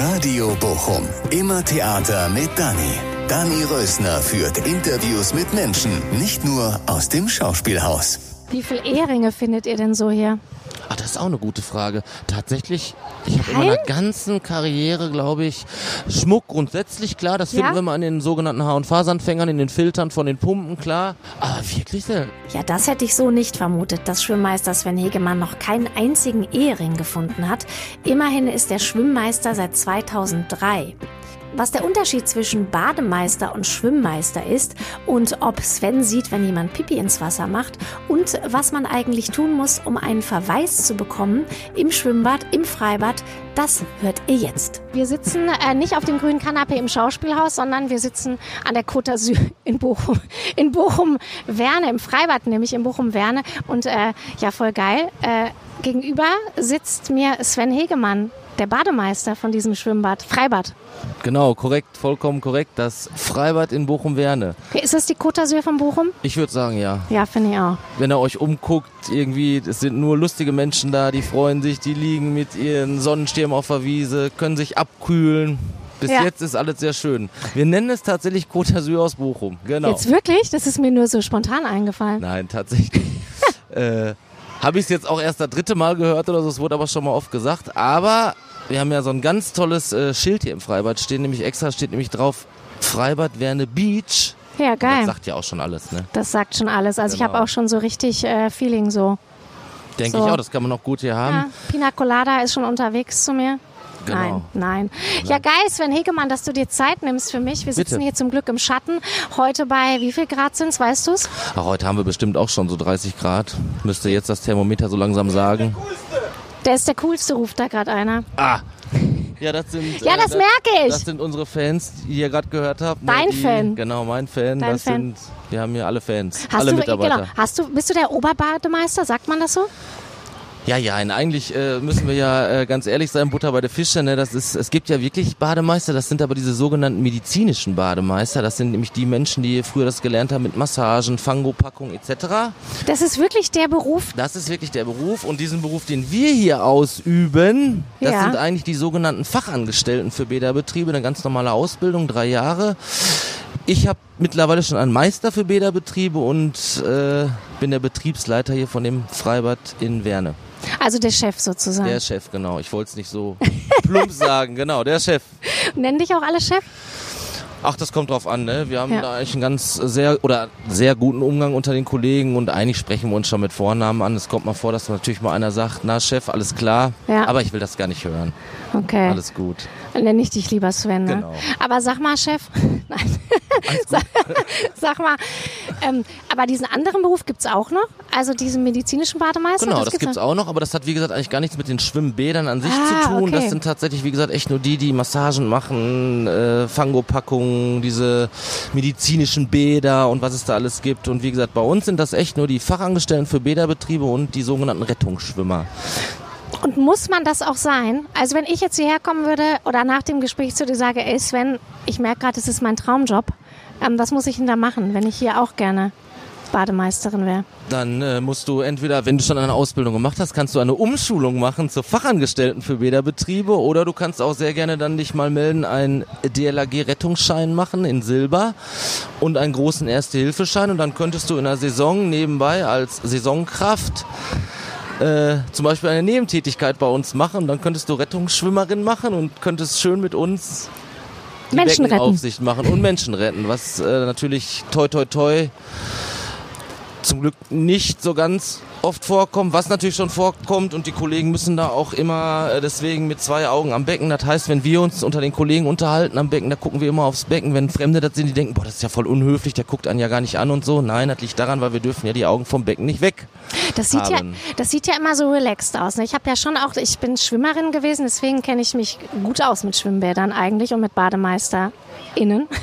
Radio Bochum. Immer Theater mit Dani. Dani Rösner führt Interviews mit Menschen, nicht nur aus dem Schauspielhaus. Wie viele Eheringe findet ihr denn so hier? Ah, das ist auch eine gute Frage. Tatsächlich, ich habe in meiner ganzen Karriere, glaube ich, Schmuck grundsätzlich klar. Das finden Ja? wir mal an den sogenannten Haar- und Fasanfängern, in den Filtern von den Pumpen klar. Aber wirklich selten. Ja, das hätte ich so nicht vermutet, dass Schwimmmeister Sven Hegemann noch keinen einzigen Ehering gefunden hat. Immerhin ist er Schwimmmeister seit 2003. Was der Unterschied zwischen Bademeister und Schwimmmeister ist und ob Sven sieht, wenn jemand Pipi ins Wasser macht und was man eigentlich tun muss, um einen Verweis zu bekommen im Schwimmbad, im Freibad, das hört ihr jetzt. Wir sitzen äh, nicht auf dem grünen Kanapee im Schauspielhaus, sondern wir sitzen an der Côte d'Azur in Bochum. In Bochum-Werne, im Freibad nämlich, in Bochum-Werne. Und äh, ja, voll geil. Äh, gegenüber sitzt mir Sven Hegemann, der Bademeister von diesem Schwimmbad, Freibad. Genau, korrekt, vollkommen korrekt. Das Freibad in Bochum-Werne. Ist das die Côte d'Azur von Bochum? Ich würde sagen, ja. Ja, finde ich auch. Wenn ihr euch umguckt, irgendwie, es sind nur lustige Menschen da, die freuen sich, die liegen mit ihren Sonnenschirmen auf der Wiese, können sich abkühlen. Bis Ja. jetzt ist alles sehr schön. Wir nennen es tatsächlich Côte d'Azur aus Bochum. Genau. Jetzt wirklich? Das ist mir nur so spontan eingefallen. Nein, tatsächlich. äh, Habe ich es jetzt auch erst das dritte Mal gehört oder so, es wurde aber schon mal oft gesagt. Aber wir haben ja so ein ganz tolles äh, Schild hier im Freibad stehen, nämlich extra steht nämlich drauf Freibad Werne Beach. Ja, Das geil. sagt ja auch schon alles, ne? Das sagt schon alles. Also ich Genau. habe auch schon so richtig äh, Feeling so. Denke So. ich auch, das kann man auch gut hier haben. Ja, Pina Colada ist schon unterwegs zu mir. Genau. Nein, nein. Ja, geil, Sven Hegemann, dass du dir Zeit nimmst für mich. Wir sitzen Bitte. hier zum Glück im Schatten. Heute bei wie viel Grad sind's, weißt du's? Ach, heute haben wir bestimmt auch schon so 30 Grad. Müsste jetzt das Thermometer so langsam sagen. Der ist der coolste, ruft da gerade einer. Ah! Ja, das sind. Ja, das merke ich. Das sind unsere Fans, die ihr gerade gehört habt. Dein die, Fan. Genau, mein Fan. Dein das Fan. sind. Wir haben hier alle Fans. Hast alle du, Mitarbeiter. Genau, hast du, bist du der Oberbademeister? Sagt man das so? Ja, ja, eigentlich äh, müssen wir ja äh, ganz ehrlich sein, Butter bei der Fische, ne? Das ist, es gibt ja wirklich Bademeister, das sind aber diese sogenannten medizinischen Bademeister. Das sind nämlich die Menschen, die früher das gelernt haben mit Massagen, Fangopackung etc. Das ist wirklich der Beruf. Das ist wirklich der Beruf und diesen Beruf, den wir hier ausüben, das Ja. sind eigentlich die sogenannten Fachangestellten für Bäderbetriebe, eine ganz normale Ausbildung, drei Jahre. Ich habe mittlerweile schon einen Meister für Bäderbetriebe und äh, bin der Betriebsleiter hier von dem Freibad in Werne. Also der Chef sozusagen. Der Chef, genau. Ich wollte es nicht so plump sagen, genau, der Chef. Nennen dich auch alle Chef? Ach, das kommt drauf an, ne? Wir haben Ja. da eigentlich einen ganz sehr oder sehr guten Umgang unter den Kollegen und eigentlich sprechen wir uns schon mit Vornamen an. Es kommt mal vor, dass natürlich mal einer sagt, na Chef, alles klar. Ja. Aber ich will das gar nicht hören. Okay. Alles gut. Dann nenne ich dich lieber Sven. Ne? Genau. Aber sag mal, Chef. Nein. sag, sag mal, ähm, aber diesen anderen Beruf gibt's auch noch? Also diesen medizinischen Bademeister? Genau, das, gibt's noch? auch noch, aber das hat wie gesagt eigentlich gar nichts mit den Schwimmbädern an sich Ah, zu tun. okay. Das sind tatsächlich, wie gesagt, echt nur die, die Massagen machen, äh, Fangopackungen, diese medizinischen Bäder und was es da alles gibt. Und wie gesagt, bei uns sind das echt nur die Fachangestellten für Bäderbetriebe und die sogenannten Rettungsschwimmer. Und muss man das auch sein? Also wenn ich jetzt hierher kommen würde oder nach dem Gespräch zu dir sage, ey Sven, ich merke gerade, es ist mein Traumjob. Ähm, was muss ich denn da machen, wenn ich hier auch gerne Bademeisterin wäre? Dann äh, musst du entweder, wenn du schon eine Ausbildung gemacht hast, kannst du eine Umschulung machen zur Fachangestellten für Bäderbetriebe oder du kannst auch sehr gerne dann dich mal melden, einen DLAG-Rettungsschein machen in Silber und einen großen Erste-Hilfe-Schein und dann könntest du in der Saison nebenbei als Saisonkraft äh, zum Beispiel eine Nebentätigkeit bei uns machen dann könntest du Rettungsschwimmerin machen und könntest schön mit uns die Menschen retten. Beckenaufsicht machen und Menschen retten, was äh, natürlich toi toi toi zum Glück nicht so ganz oft vorkommt, was natürlich schon vorkommt und die Kollegen müssen da auch immer äh, deswegen mit zwei Augen am Becken. Das heißt, wenn wir uns unter den Kollegen unterhalten am Becken, da gucken wir immer aufs Becken. Wenn Fremde das sehen, die denken, boah, das ist ja voll unhöflich, der guckt einen ja gar nicht an und so. Nein, das liegt daran, weil wir dürfen ja die Augen vom Becken nicht weg. Das sieht, ja, haben. das sieht ja immer so relaxed aus. Ne? Ich habe ja schon auch, ich bin Schwimmerin gewesen, deswegen kenne ich mich gut aus mit Schwimmbädern eigentlich und mit BademeisterInnen.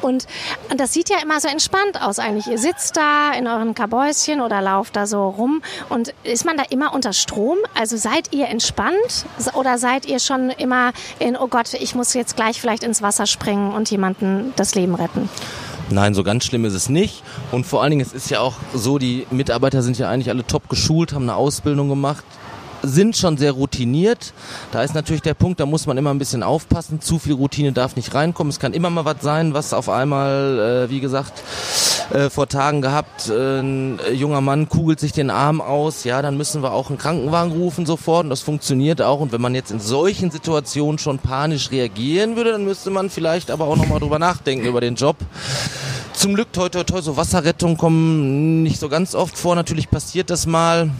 Und, und das sieht ja immer so entspannt aus eigentlich. Ihr sitzt da in euren Kabäuschen oder lauft da so rum und ist man da immer unter Strom? Also seid ihr entspannt oder seid ihr schon immer in, oh Gott, ich muss jetzt gleich vielleicht ins Wasser springen und jemanden das Leben retten? Nein, so ganz schlimm ist es nicht. Und vor allen Dingen, es ist ja auch so, die Mitarbeiter sind ja eigentlich alle top geschult, haben eine Ausbildung gemacht. Sind schon sehr routiniert. Da ist natürlich der Punkt, da muss man immer ein bisschen aufpassen. Zu viel Routine darf nicht reinkommen. Es kann immer mal was sein, was auf einmal, äh, wie gesagt, äh, vor Tagen gehabt, äh, ein junger Mann kugelt sich den Arm aus. Ja, dann müssen wir auch einen Krankenwagen rufen sofort und das funktioniert auch. Und wenn man jetzt in solchen Situationen schon panisch reagieren würde, dann müsste man vielleicht aber auch nochmal drüber nachdenken über den Job. Zum Glück, toi, toi, toi, so Wasserrettungen kommen nicht so ganz oft vor. Natürlich passiert das mal.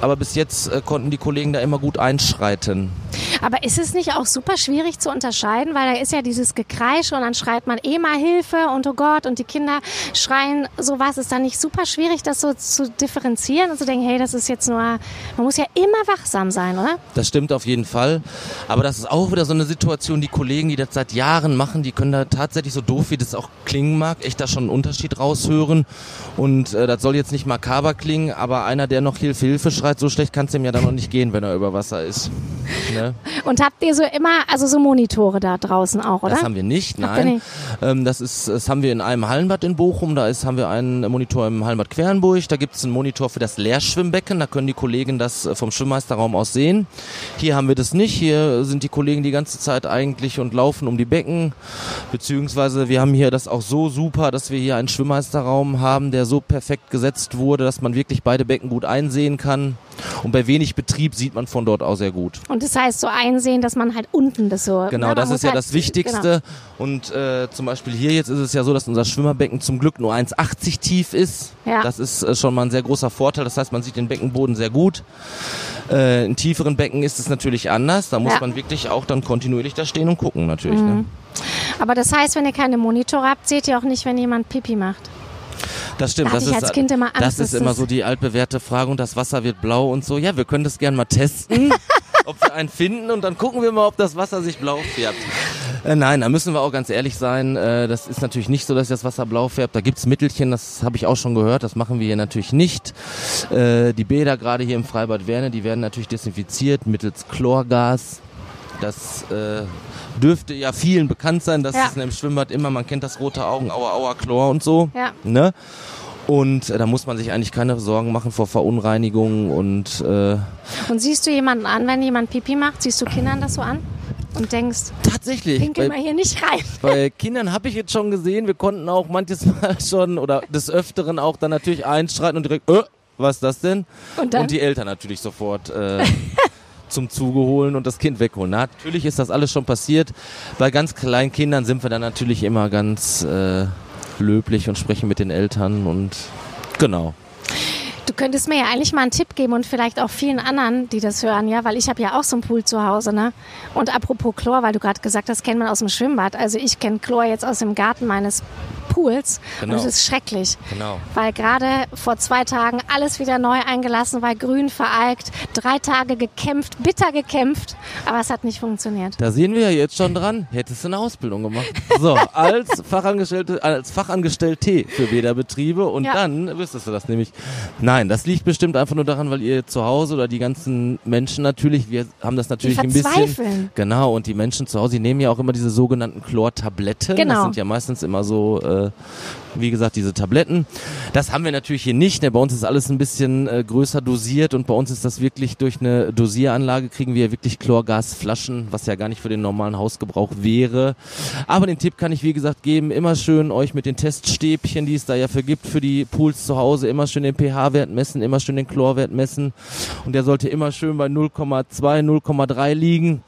Aber bis jetzt äh, konnten die Kollegen da immer gut einschreiten. Aber ist es nicht auch super schwierig zu unterscheiden, weil da ist ja dieses Gekreisch und dann schreit man eh mal Hilfe und oh Gott und die Kinder schreien sowas. Ist dann nicht super schwierig, das so zu differenzieren und zu denken, hey, das ist jetzt nur, man muss ja immer wachsam sein, oder? Das stimmt auf jeden Fall. Aber das ist auch wieder so eine Situation, die Kollegen, die das seit Jahren machen, die können da tatsächlich so doof, wie das auch klingen mag, echt da schon einen Unterschied raushören. Und äh, das soll jetzt nicht makaber klingen, aber einer, der noch Hilfe, Hilfe schreit, so schlecht kann es dem ja dann noch nicht gehen, wenn er über Wasser ist. Ne? Und habt ihr so immer, also so Monitore da draußen auch, oder? Das haben wir nicht, nein. Nicht? Ähm, das ist, das haben wir in einem Hallenbad in Bochum. Da ist, haben wir einen Monitor im Hallenbad Quernburg. Da gibt es einen Monitor für das Leerschwimmbecken. Da können die Kollegen das äh, vom Schwimmmeisterraum aus sehen. Hier haben wir das nicht. Hier sind die Kollegen die ganze Zeit eigentlich und laufen um die Becken. Beziehungsweise wir haben hier das auch so super, dass wir hier einen Schwimmmeisterraum haben, der so perfekt gesetzt wurde, dass man wirklich beide Becken gut einsehen kann. Und bei wenig Betrieb sieht man von dort aus sehr gut. Und das heißt so einsehen, dass man halt unten das so. Genau, ne, das ist ja halt, das Wichtigste. Genau. Und äh, zum Beispiel hier jetzt ist es ja so, dass unser Schwimmerbecken zum Glück nur 1,80 tief ist. Ja. Das ist äh, schon mal ein sehr großer Vorteil. Das heißt, man sieht den Beckenboden sehr gut. Äh, in tieferen Becken ist es natürlich anders. Da muss ja. man wirklich auch dann kontinuierlich da stehen und gucken natürlich. Ne? Mhm. Ne? Aber das heißt, wenn ihr keine Monitore habt, seht ihr auch nicht, wenn jemand Pipi macht. Das stimmt. Da das, ist, als kind immer Angst, das ist immer so die altbewährte Frage und das Wasser wird blau und so. Ja, wir können das gerne mal testen, ob wir einen finden und dann gucken wir mal, ob das Wasser sich blau färbt. Äh, nein, da müssen wir auch ganz ehrlich sein. Äh, das ist natürlich nicht so, dass das Wasser blau färbt. Da gibt's Mittelchen, das habe ich auch schon gehört. Das machen wir hier natürlich nicht. Äh, die Bäder gerade hier im Freibad Werne, die werden natürlich desinfiziert mittels Chlorgas. Das äh, dürfte ja vielen bekannt sein, dass ja. es im Schwimmbad immer, man kennt das rote Augen, Aua, Aua, Chlor und so. Ja. Ne? Und äh, da muss man sich eigentlich keine Sorgen machen vor Verunreinigungen und. Äh und siehst du jemanden an, wenn jemand Pipi macht? Siehst du Kindern das so an? Und denkst, tatsächlich, pinkel mal hier nicht rein. Bei Kindern habe ich jetzt schon gesehen, wir konnten auch manches Mal schon oder des Öfteren auch dann natürlich einstreiten und direkt, äh, was ist das denn? Und, dann? und die Eltern natürlich sofort. Äh, zum Zuge holen und das Kind wegholen. Natürlich ist das alles schon passiert. Bei ganz kleinen Kindern sind wir dann natürlich immer ganz äh, löblich und sprechen mit den Eltern und genau. Du könntest mir ja eigentlich mal einen Tipp geben und vielleicht auch vielen anderen, die das hören, ja, weil ich habe ja auch so einen Pool zu Hause, ne? Und apropos Chlor, weil du gerade gesagt hast, kennt man aus dem Schwimmbad. Also ich kenne Chlor jetzt aus dem Garten meines Pools. Genau. Und es ist schrecklich. Genau. Weil gerade vor zwei Tagen alles wieder neu eingelassen war, grün vereigt, drei Tage gekämpft, bitter gekämpft, aber es hat nicht funktioniert. Da sehen wir ja jetzt schon dran, hättest du eine Ausbildung gemacht. So, als Fachangestellte, als Fachangestellte für Bäderbetriebe und ja. dann wüsstest du das nämlich. Nein, das liegt bestimmt einfach nur daran, weil ihr zu Hause oder die ganzen Menschen natürlich, wir haben das natürlich ein bisschen. Genau, und die Menschen zu Hause, die nehmen ja auch immer diese sogenannten Chlortabletten. Genau. Das sind ja meistens immer so äh, wie gesagt, diese Tabletten. Das haben wir natürlich hier nicht. Ne? Bei uns ist alles ein bisschen äh, größer dosiert und bei uns ist das wirklich durch eine Dosieranlage kriegen wir wirklich Chlorgasflaschen, was ja gar nicht für den normalen Hausgebrauch wäre. Aber den Tipp kann ich, wie gesagt, geben. Immer schön euch mit den Teststäbchen, die es da ja für gibt, für die Pools zu Hause, immer schön den pH-Wert messen, immer schön den Chlorwert messen. Und der sollte immer schön bei 0,2, 0,3 liegen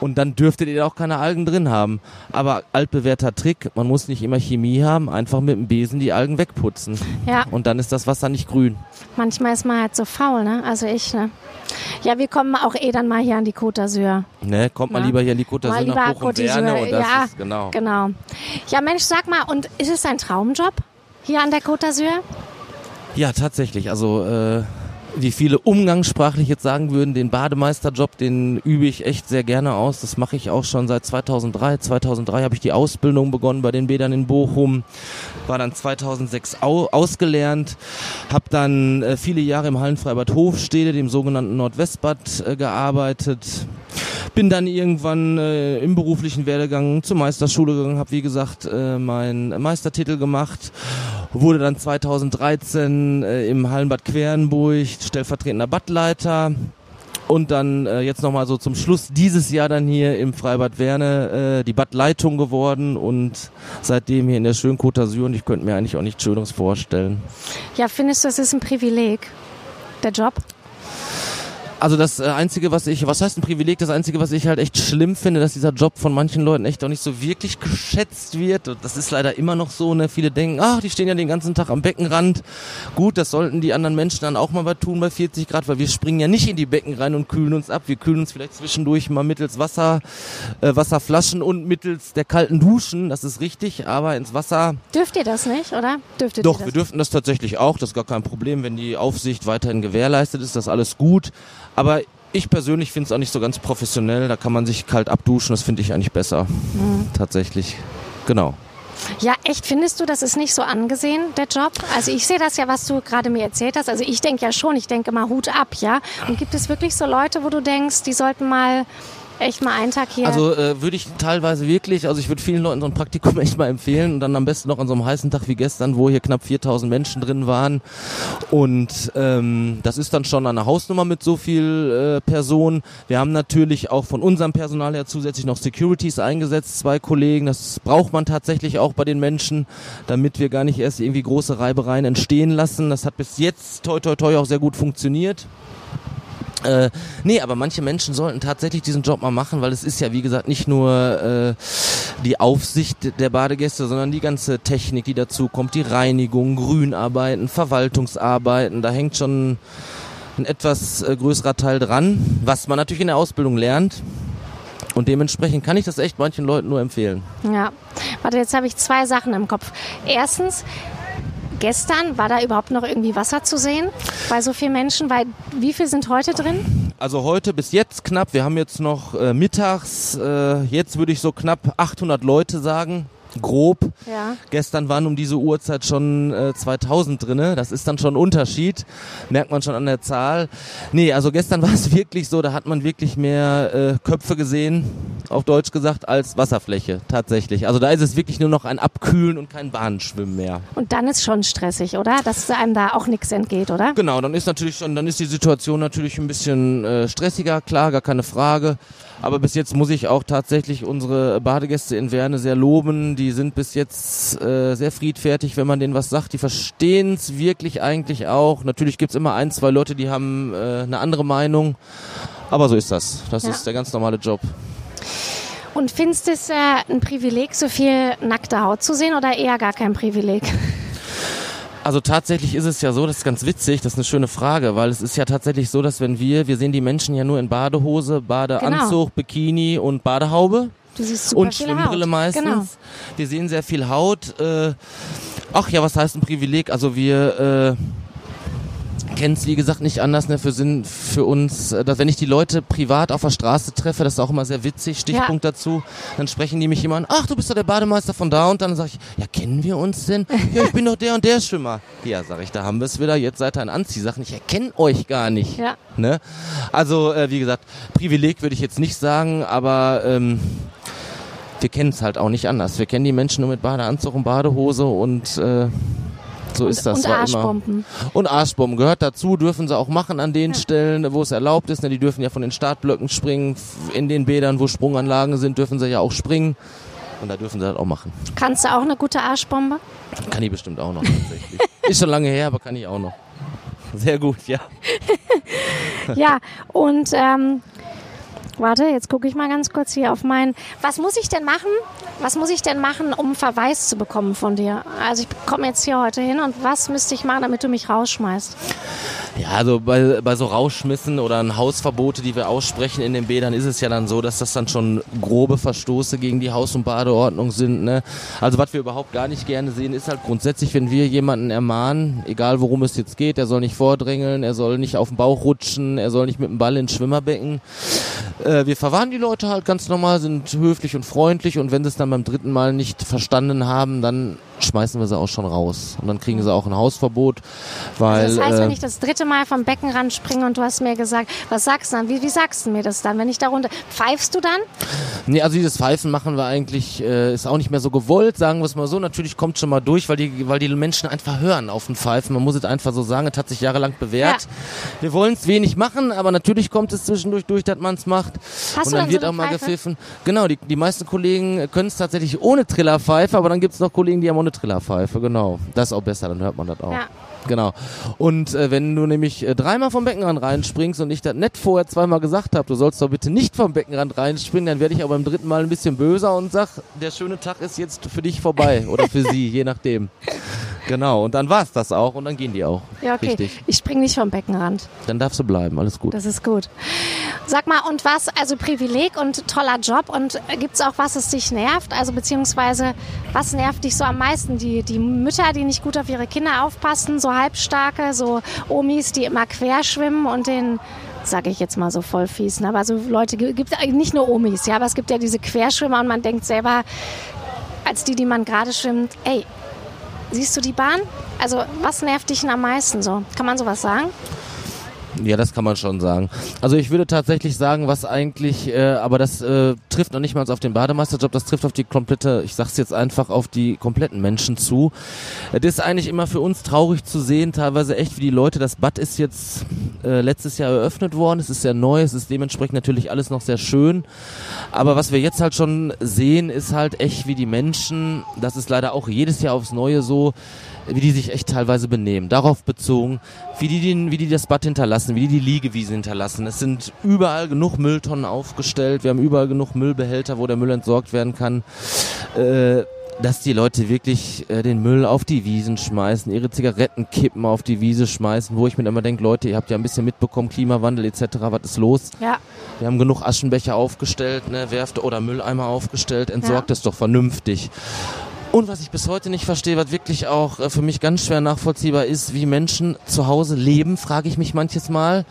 und dann dürftet ihr auch keine Algen drin haben. Aber altbewährter Trick, man muss nicht immer Chemie haben, einfach mit dem Besen die Algen wegputzen. Ja. Und dann ist das Wasser nicht grün. Manchmal ist man halt so faul, ne? Also ich, ne? Ja, wir kommen auch eh dann mal hier an die Côte d'Azur. Ne, kommt mal ja. lieber hier an die Côte d'Azur nach Bochum Werne und das ja, ist, genau. genau. Ja, Mensch, sag mal, und ist es ein Traumjob hier an der Côte d'Azur? Ja, tatsächlich. Also äh, wie viele umgangssprachlich jetzt sagen würden, den Bademeisterjob, den übe ich echt sehr gerne aus. Das mache ich auch schon seit 2003. 2003 habe ich die Ausbildung begonnen bei den Bädern in Bochum, war dann 2006 au ausgelernt, habe dann äh, viele Jahre im Hallenfreibad Hofstede, dem sogenannten Nordwestbad, äh, gearbeitet. Bin dann irgendwann äh, im beruflichen Werdegang zur Meisterschule gegangen, habe wie gesagt äh, meinen Meistertitel gemacht wurde dann 2013 äh, im Hallenbad Querenburg stellvertretender Badleiter Und dann äh, jetzt nochmal so zum Schluss dieses Jahr dann hier im Freibad Werne äh, die Badleitung geworden und seitdem hier in der schönen Côte und ich könnte mir eigentlich auch nichts Schöneres vorstellen. Ja, findest du, es ist ein Privileg, der Job? Also das äh, Einzige, was ich, was heißt ein Privileg, das Einzige, was ich halt echt schlimm finde, dass dieser Job von manchen Leuten echt auch nicht so wirklich geschätzt wird. Und das ist leider immer noch so, ne? Viele denken, ach, die stehen ja den ganzen Tag am Beckenrand. Gut, das sollten die anderen Menschen dann auch mal was tun bei 40 Grad, weil wir springen ja nicht in die Becken rein und kühlen uns ab. Wir kühlen uns vielleicht zwischendurch mal mittels Wasser, äh, Wasserflaschen und mittels der kalten Duschen, das ist richtig, aber ins Wasser. Dürft ihr das nicht, oder? Dürftet Doch, ihr das? wir dürften das tatsächlich auch, das ist gar kein Problem, wenn die Aufsicht weiterhin gewährleistet ist, das alles gut. Aber ich persönlich finde es auch nicht so ganz professionell. Da kann man sich kalt abduschen. Das finde ich eigentlich besser. Tatsächlich. Genau. Ja, echt, findest du, das ist nicht so angesehen, der Job? Also ich sehe das ja, was du gerade mir erzählt hast. Also ich denke ja schon, ich denke mal Hut ab, ja? Und gibt es wirklich so Leute, wo du denkst, die sollten mal echt mal einen Tag hier... Also äh, würde ich teilweise wirklich, also ich würde vielen Leuten so ein Praktikum echt mal empfehlen und dann am besten noch an so einem heißen Tag wie gestern, wo hier knapp 4000 Menschen drin waren und ähm, das ist dann schon eine Hausnummer mit so viel äh, Personen. Wir haben natürlich auch von unserem Personal her zusätzlich noch Securities eingesetzt, zwei Kollegen, das braucht man tatsächlich auch bei den Menschen, damit wir gar nicht erst irgendwie große Reibereien entstehen lassen. Das hat bis jetzt toi toi toi auch sehr gut funktioniert. Äh, nee, aber manche Menschen sollten tatsächlich diesen Job mal machen, weil es ist ja, wie gesagt, nicht nur äh, die Aufsicht der Badegäste, sondern die ganze Technik, die dazu kommt, die Reinigung, Grünarbeiten, Verwaltungsarbeiten, da hängt schon ein etwas äh, größerer Teil dran, was man natürlich in der Ausbildung lernt. Und dementsprechend kann ich das echt manchen Leuten nur empfehlen. Ja, warte, jetzt habe ich zwei Sachen im Kopf. Erstens, gestern war da überhaupt noch irgendwie Wasser zu sehen bei so vielen Menschen? Weil wie viel sind heute drin? Also heute bis jetzt knapp, wir haben jetzt noch äh, mittags, äh, jetzt würde ich so knapp 800 Leute sagen, grob. Ja. Gestern waren um diese Uhrzeit schon äh, 2000 drinne. Das ist dann schon ein Unterschied. Merkt man schon an der Zahl. Nee, also gestern war es wirklich so, da hat man wirklich mehr äh, Köpfe gesehen, auf Deutsch gesagt, als Wasserfläche. Tatsächlich. Also da ist es wirklich nur noch ein Abkühlen und kein Bahnschwimmen mehr. Und dann ist schon stressig, oder? Dass einem da auch nichts entgeht, oder? Genau, dann ist natürlich schon, dann ist die Situation natürlich ein bisschen äh, stressiger, klar, gar keine Frage. Aber bis jetzt muss ich auch tatsächlich unsere Badegäste in Werne sehr loben. Die sind bis jetzt äh, sehr friedfertig, wenn man denen was sagt. Die verstehen es wirklich eigentlich auch. Natürlich gibt's immer ein, zwei Leute, die haben äh, eine andere Meinung. Aber so ist das. Das Ja. ist der ganz normale Job. Und findest du es äh, ein Privileg, so viel nackte Haut zu sehen oder eher gar kein Privileg? Also tatsächlich ist es ja so, das ist ganz witzig, das ist eine schöne Frage, weil es ist ja tatsächlich so, dass wenn wir, wir sehen die Menschen ja nur in Badehose, Badeanzug, Bikini und Badehaube Du siehst super und Schwimmbrille Haut. meistens. Genau. Wir sehen sehr viel Haut. Äh, ach ja, was heißt ein Privileg? Also wir äh, kennen es wie gesagt nicht anders. Ne? Für, Sinn, für uns, äh, dass wenn ich die Leute privat auf der Straße treffe, das ist auch immer sehr witzig. Stichpunkt dazu. Dann sprechen die mich immer an. Ach, du bist doch der Bademeister von da und dann sage ich, ja kennen wir uns denn? ja, ich bin doch der und der Schwimmer. Ja, sag ich, da haben wir es wieder. Jetzt seid ihr ein Anziehsachen. Ich erkenne euch gar nicht. Ja. Ne? Also äh, wie gesagt, Privileg würde ich jetzt nicht sagen, aber ähm, wir kennen es halt auch nicht anders. Wir kennen die Menschen nur mit Badeanzug und Badehose und äh, so ist das. und war Arschbomben. Immer. Und Arschbomben gehört dazu, dürfen sie auch machen an den Stellen, wo es erlaubt ist. Ne? Die dürfen ja von den Startblöcken springen, in den Bädern, wo Sprunganlagen sind, dürfen sie ja auch springen. Und da dürfen sie das auch machen. Kannst du auch eine gute Arschbombe? Kann ich bestimmt auch noch tatsächlich. ist schon lange her, aber kann ich auch noch. Sehr gut, ja. Ja, und ähm, warte, jetzt gucke ich mal ganz kurz hier auf meinen. Was muss ich denn machen? Was muss ich denn machen, um Verweis zu bekommen von dir? Also ich komme jetzt hier heute hin und was müsste ich machen, damit du mich rausschmeißt? Ja, also bei, bei so Rauschmissen oder Hausverbote, die wir aussprechen in den Bädern, ist es ja dann so, dass das dann schon grobe Verstoße gegen die Haus- und Badeordnung sind. Ne? Also was wir überhaupt gar nicht gerne sehen, ist halt grundsätzlich, wenn wir jemanden ermahnen, egal worum es jetzt geht, er soll nicht vordrängeln, er soll nicht auf den Bauch rutschen, er soll nicht mit dem Ball ins Schwimmerbecken. Wir verwarnen die Leute halt ganz normal, sind höflich und freundlich und wenn sie es dann beim dritten Mal nicht verstanden haben, dann schmeißen wir sie auch schon raus. Und dann kriegen sie auch ein Hausverbot, weil... Also das heißt, äh, wenn ich das dritte Mal vom Beckenrand springe und du hast mir gesagt, was sagst du dann? Wie, wie sagst du mir das dann, wenn ich da runter... Pfeifst du dann? Nee, also dieses Pfeifen machen wir eigentlich, äh, ist auch nicht mehr so gewollt, sagen wir es mal so. Natürlich kommt schon mal durch, weil die, weil die Menschen einfach hören auf den Pfeifen. Man muss es einfach so sagen, es hat sich jahrelang bewährt. Ja. Wir wollen es wenig machen, aber natürlich kommt es zwischendurch durch, dass man es macht. Hast Und dann dann wird so auch mal Pfeife? gepfiffen. Genau, die, die meisten Kollegen können es tatsächlich ohne Trillerpfeife, aber dann gibt es noch Kollegen, die haben auch eine Trillerpfeife, genau. Das ist auch besser, dann hört man das auch. Ja. Genau. Und äh, wenn du nämlich äh, dreimal vom Beckenrand reinspringst und ich das nett vorher zweimal gesagt habe, du sollst doch bitte nicht vom Beckenrand reinspringen, dann werde ich aber beim dritten Mal ein bisschen böser und sag, der schöne Tag ist jetzt für dich vorbei oder für sie, je nachdem. Genau, und dann war's das auch und dann gehen die auch. Ja, okay. Richtig. Ich spring nicht vom Beckenrand. Dann darfst du bleiben, alles gut. Das ist gut. Sag mal, und was, also Privileg und toller Job und gibt es auch was, das dich nervt? Also beziehungsweise, was nervt dich so am meisten? Die, die Mütter, die nicht gut auf ihre Kinder aufpassen, so halbstarke, so Omis, die immer querschwimmen und den, sage ich jetzt mal so voll fies, ne? aber so Leute, gibt nicht nur Omis, ja, aber es gibt ja diese Querschwimmer und man denkt selber, als die, die man gerade schwimmt, ey, siehst du die Bahn? Also was nervt dich denn am meisten so? Kann man sowas sagen? Ja, das kann man schon sagen. Also ich würde tatsächlich sagen, was eigentlich, äh, aber das äh, trifft noch nicht mal auf den Bademeisterjob, das trifft auf die komplette, ich sag's jetzt einfach, auf die kompletten Menschen zu. Es ist eigentlich immer für uns traurig zu sehen, teilweise echt wie die Leute, das Bad ist jetzt äh, letztes Jahr eröffnet worden, es ist sehr neu, es ist dementsprechend natürlich alles noch sehr schön. Aber was wir jetzt halt schon sehen, ist halt echt wie die Menschen, das ist leider auch jedes Jahr aufs Neue so, wie die sich echt teilweise benehmen. Darauf bezogen, wie die, den, wie die das Bad hinterlassen, wie die die Liegewiese hinterlassen. Es sind überall genug Mülltonnen aufgestellt. Wir haben überall genug Müllbehälter, wo der Müll entsorgt werden kann. Äh, dass die Leute wirklich äh, den Müll auf die Wiesen schmeißen, ihre Zigarettenkippen auf die Wiese schmeißen, wo ich mir immer denke, Leute, ihr habt ja ein bisschen mitbekommen, Klimawandel etc., was ist los? Ja. Wir haben genug Aschenbecher aufgestellt, ne, Werft oder Mülleimer aufgestellt, entsorgt Ja. es doch vernünftig. Und was ich bis heute nicht verstehe, was wirklich auch äh, für mich ganz schwer nachvollziehbar ist, wie Menschen zu Hause leben, frage ich mich manches Mal.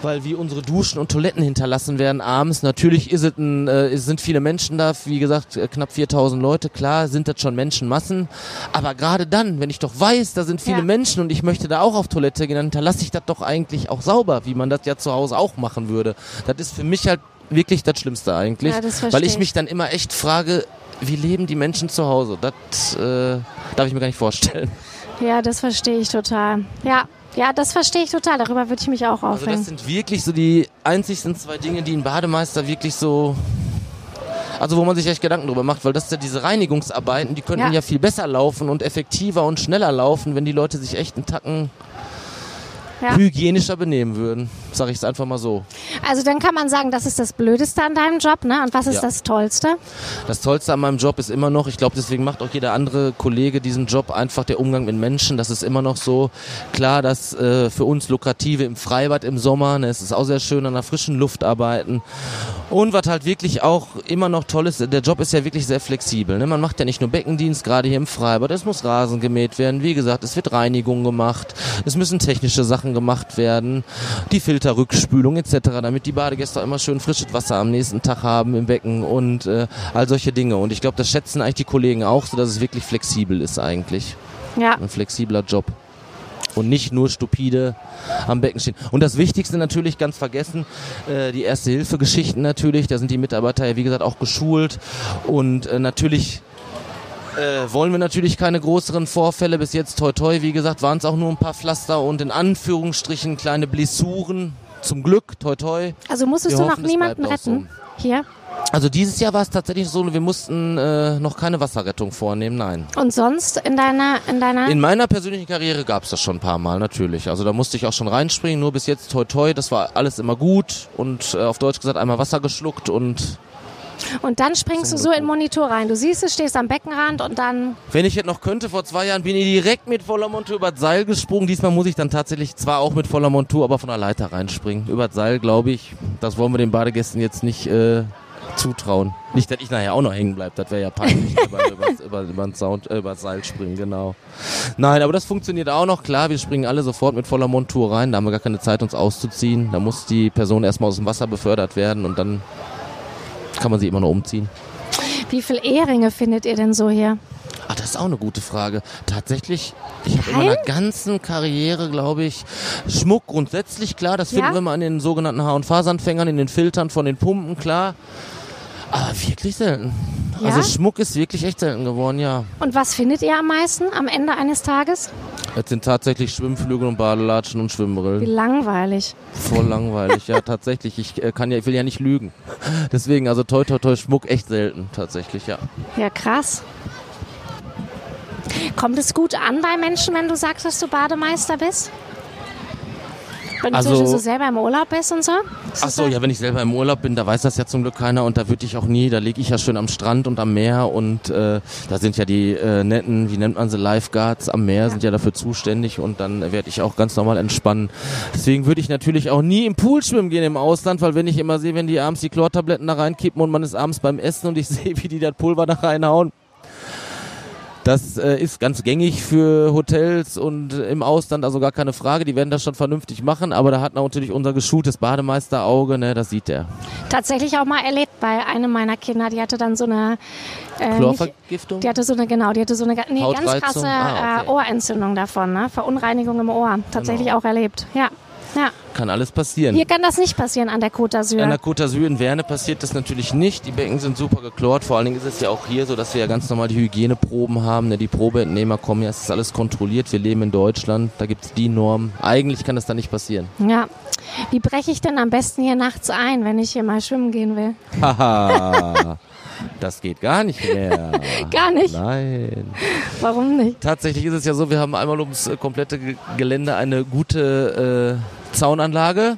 Weil wie unsere Duschen und Toiletten hinterlassen werden abends. Natürlich ist es ein, äh, sind viele Menschen da, wie gesagt, äh, knapp 4000 Leute. Klar sind das schon Menschenmassen. Aber gerade dann, wenn ich doch weiß, da sind viele Ja. Menschen und ich möchte da auch auf Toilette gehen, dann hinterlasse ich das doch eigentlich auch sauber, wie man das ja zu Hause auch machen würde. Das ist für mich halt wirklich das Schlimmste eigentlich. Ja, das weil ich. mich dann immer echt frage, wie leben die Menschen zu Hause? Das äh, darf ich mir gar nicht vorstellen. Ja, das verstehe ich total. Ja, ja, das verstehe ich total. Darüber würde ich mich auch Also aufregen. das sind wirklich so die einzigsten zwei Dinge, die ein Bademeister wirklich so... Also wo man sich echt Gedanken drüber macht, weil das ja diese Reinigungsarbeiten, die könnten Ja. ja. viel besser laufen und effektiver und schneller laufen, wenn die Leute sich echt einen Tacken Ja. hygienischer benehmen würden. Sag ich es einfach mal so. Also dann kann man sagen, das ist das Blödeste an deinem Job, ne? Und was ist Ja. das Tollste? Das Tollste an meinem Job ist immer noch, ich glaube, deswegen macht auch jeder andere Kollege diesen Job einfach der Umgang mit Menschen. Das ist immer noch so klar, dass äh, für uns lukrative im Freibad im Sommer, ne, es ist auch sehr schön an der frischen Luft arbeiten. Und was halt wirklich auch immer noch toll ist, der Job ist ja wirklich sehr flexibel. Ne? Man macht ja nicht nur Beckendienst, gerade hier im Freibad. Es muss Rasen gemäht werden. Wie gesagt, es wird Reinigung gemacht. Es müssen technische Sachen gemacht werden. Die Filterrückspülung etc., damit die Badegäste auch immer schön frisches Wasser am nächsten Tag haben im Becken und äh, all solche Dinge. Und ich glaube, das schätzen eigentlich die Kollegen auch, so dass es wirklich flexibel ist eigentlich. Ja. Ein flexibler Job. Und nicht nur stupide am Becken stehen. Und das Wichtigste natürlich ganz vergessen, äh, die Erste-Hilfe-Geschichten natürlich. Da sind die Mitarbeiter ja wie gesagt auch geschult. Und äh, natürlich äh, wollen wir natürlich keine größeren Vorfälle. Bis jetzt toi toi, wie gesagt, waren es auch nur ein paar Pflaster und in Anführungsstrichen kleine Blessuren. Zum Glück, toi toi. Also musstest Wir du noch hoffen, es niemanden retten? Hier? Also dieses Jahr war es tatsächlich so, wir mussten äh, noch keine Wasserrettung vornehmen, nein. Und sonst in deiner, in deiner? In meiner persönlichen Karriere gab es das schon ein paar Mal, natürlich. Also da musste ich auch schon reinspringen, nur bis jetzt toi toi, das war alles immer gut und äh, auf Deutsch gesagt einmal Wasser geschluckt und und dann springst du so in den Monitor rein. Du siehst es, stehst am Beckenrand und dann. wenn ich jetzt noch könnte, vor zwei Jahren bin ich direkt mit voller Montur über das Seil gesprungen. Diesmal muss ich dann tatsächlich zwar auch mit voller Montur, aber von der Leiter reinspringen. Über das Seil, glaube ich. Das wollen wir den Badegästen jetzt nicht äh, zutrauen. Nicht, dass ich nachher auch noch hängen bleibe, das wäre ja peinlich, über, über, über, über, Sound, äh, über das Seil springen, genau. Nein, aber das funktioniert auch noch, klar, wir springen alle sofort mit voller Montur rein, da haben wir gar keine Zeit, uns auszuziehen. Da muss die Person erstmal aus dem Wasser befördert werden und dann kann man sie immer noch umziehen. Wie viel Eheringe findet ihr denn so hier? Ach, das ist auch eine gute Frage. Tatsächlich, ich habe in meiner ganzen Karriere, glaube ich, Schmuck grundsätzlich klar. Das finden Ja? wir mal an den sogenannten Haar- und Faseranfängern, in den Filtern von den Pumpen, klar. Aber wirklich selten. Ja? Also Schmuck ist wirklich echt selten geworden, ja. Und was findet ihr am meisten am Ende eines Tages? Es sind tatsächlich Schwimmflügel und Badelatschen und Wie Schwimmbrillen. langweilig. Voll langweilig, ja, tatsächlich. Ich äh, kann ja, ich will ja nicht lügen. Deswegen, also toi toi toi Schmuck echt selten, tatsächlich, ja. Ja, krass. Kommt es gut an bei Menschen, wenn du sagst, dass du Bademeister bist? Wenn du Also- Beispiel so selber im Urlaub bist und so? Ist Ach so, ja, wenn ich selber im Urlaub bin, da weiß das ja zum Glück keiner und da würde ich auch nie, da lege ich ja schön am Strand und am Meer und äh, da sind ja die äh, netten, wie nennt man sie, Lifeguards am Meer, sind ja dafür zuständig und dann werde ich auch ganz normal entspannen. Deswegen würde ich natürlich auch nie im Pool schwimmen gehen im Ausland, weil wenn ich immer sehe, wenn die abends die Chlortabletten da reinkippen und man ist abends beim Essen und ich sehe, wie die das Pulver da reinhauen, das äh, ist ganz gängig für Hotels und im Ausland, also gar keine Frage. Die werden das schon vernünftig machen, aber da hat natürlich unser geschultes Bademeisterauge, ne, das sieht der. tatsächlich auch mal erlebt bei einem meiner Kinder. Die hatte dann so eine. Äh, nicht, Chlorvergiftung? die hatte so eine, genau, die hatte so eine nee, ganz krasse Ah, okay. äh, Ohrentzündung davon, ne? Verunreinigung im Ohr. Tatsächlich Genau. auch erlebt. Ja. Ja. Kann alles passieren. Hier kann das nicht passieren an der Côte d'Azur. An der Côte d'Azur in Werne passiert das natürlich nicht. Die Becken sind super geklort. Vor allen Dingen ist es ja auch hier so, dass wir ja ganz normal die Hygieneproben haben. Ne? Die Probeentnehmer kommen ja, es ist alles kontrolliert. Wir leben in Deutschland, da gibt es die Norm. Eigentlich kann das da nicht passieren. Ja. Wie breche ich denn am besten hier nachts ein, wenn ich hier mal schwimmen gehen will? Haha, das geht gar nicht mehr. Gar nicht. Nein. Warum nicht? Tatsächlich ist es ja so, wir haben einmal ums komplette Ge- Gelände eine gute äh, Zaunanlage.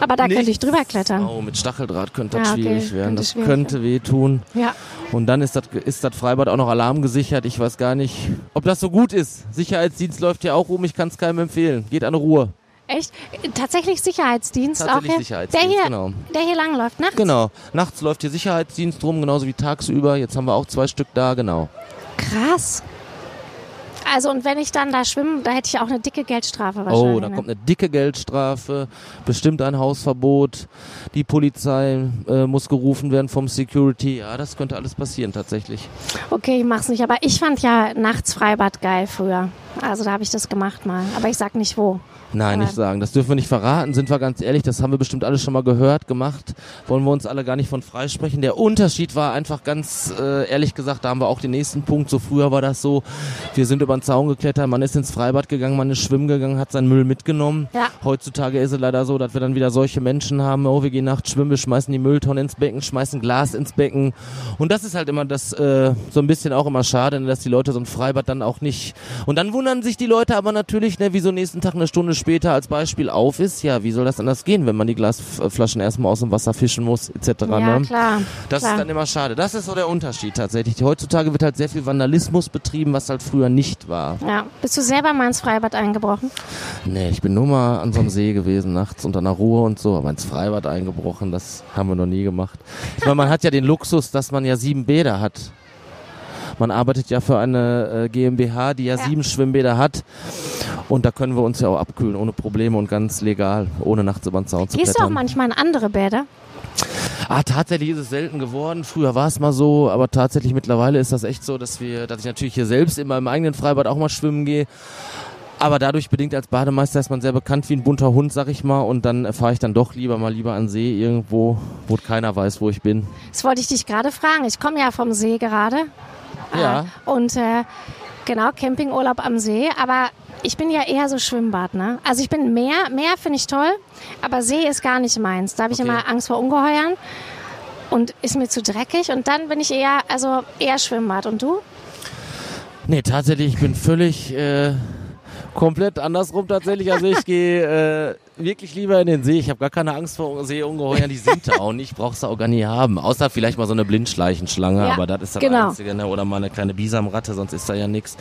Aber da könnte ich Nichts. drüber klettern. Oh, mit Stacheldraht könnte das Ja, okay, schwierig werden. könnte Das schwierig könnte wehtun. Ja. Und dann ist das, ist das Freibad auch noch alarmgesichert. Ich weiß gar nicht, ob das so gut ist. Sicherheitsdienst läuft ja auch rum. Ich kann es keinem empfehlen. Geht an Ruhe. Echt? Tatsächlich Sicherheitsdienst Tatsächlich auch hier? Sicherheitsdienst, der hier, genau. Der hier langläuft, nachts? Genau. Nachts läuft hier Sicherheitsdienst rum, genauso wie tagsüber. Jetzt haben wir auch zwei Stück da, genau. Krass. Also und wenn ich dann da schwimme, da hätte ich auch eine dicke Geldstrafe wahrscheinlich. Oh, da ne? kommt eine dicke Geldstrafe, bestimmt ein Hausverbot, die Polizei äh, muss gerufen werden vom Security. Ja, das könnte alles passieren tatsächlich. Okay, ich mach's nicht. Aber ich fand ja nachts Freibad geil früher. Also da habe ich das gemacht mal. Aber ich sag nicht wo. Nein, nicht sagen. Das dürfen wir nicht verraten, sind wir ganz ehrlich. Das haben wir bestimmt alle schon mal gehört, gemacht. Wollen wir uns alle gar nicht von freisprechen. Der Unterschied war einfach ganz äh, ehrlich gesagt, da haben wir auch den nächsten Punkt. So früher war das so, wir sind über den Zaun geklettert, man ist ins Freibad gegangen, man ist schwimmen gegangen, hat seinen Müll mitgenommen. Ja. Heutzutage ist es leider so, dass wir dann wieder solche Menschen haben, oh, wir gehen nachts schwimmen, wir schmeißen die Mülltonne ins Becken, schmeißen Glas ins Becken. Und das ist halt immer das, äh, so ein bisschen auch immer schade, ne, dass die Leute so ein Freibad dann auch nicht. Und dann wundern sich die Leute aber natürlich, ne, wieso nächsten Tag eine Stunde später als Beispiel auf ist. Ja, wie soll das anders gehen, wenn man die Glasflaschen erstmal aus dem Wasser fischen muss, etc. Ja, ne? klar. Das klar. ist dann immer schade. Das ist so der Unterschied tatsächlich. Heutzutage wird halt sehr viel Vandalismus betrieben, was halt früher nicht war. Ja. Bist du selber mal ins Freibad eingebrochen? Nee, ich bin nur mal an so einem See gewesen, nachts unter einer Ruhe und so, aber ins Freibad eingebrochen, das haben wir noch nie gemacht. Ich meine, man hat ja den Luxus, dass man ja sieben Bäder hat. Man arbeitet ja für eine äh, GmbH, die ja, Ja. sieben Schwimmbäder hat. Und da können wir uns ja auch abkühlen, ohne Probleme und ganz legal, ohne nachts über den Zaun zu Gehst du auch manchmal in andere Bäder? Ah, tatsächlich ist es selten geworden. Früher war es mal so, aber tatsächlich mittlerweile ist das echt so, dass wir, dass ich natürlich hier selbst in meinem eigenen Freibad auch mal schwimmen gehe. Aber dadurch bedingt als Bademeister ist man sehr bekannt wie ein bunter Hund, sag ich mal. Und dann fahre ich dann doch lieber mal lieber an See irgendwo, wo keiner weiß, wo ich bin. Das wollte ich dich gerade fragen. Ich komme ja vom See gerade. Ja. Äh, und äh, genau, Campingurlaub am See. Aber ich bin ja eher so Schwimmbad, ne? Also ich bin Meer, Meer finde ich toll, aber See ist gar nicht meins. Da habe ich Okay. immer Angst vor Ungeheuern und ist mir zu dreckig. Und dann bin ich eher, also eher Schwimmbad. Und du? Nee, tatsächlich, ich bin völlig äh, komplett andersrum tatsächlich. Also ich gehe äh, wirklich lieber in den See. Ich habe gar keine Angst vor Seeungeheuern, die sind da auch nicht, brauchst du auch gar nie haben. Außer vielleicht mal so eine Blindschleichenschlange, Ja, aber das ist das genau. Einzige. Ne? Oder mal eine kleine Bisamratte, sonst ist da ja nichts.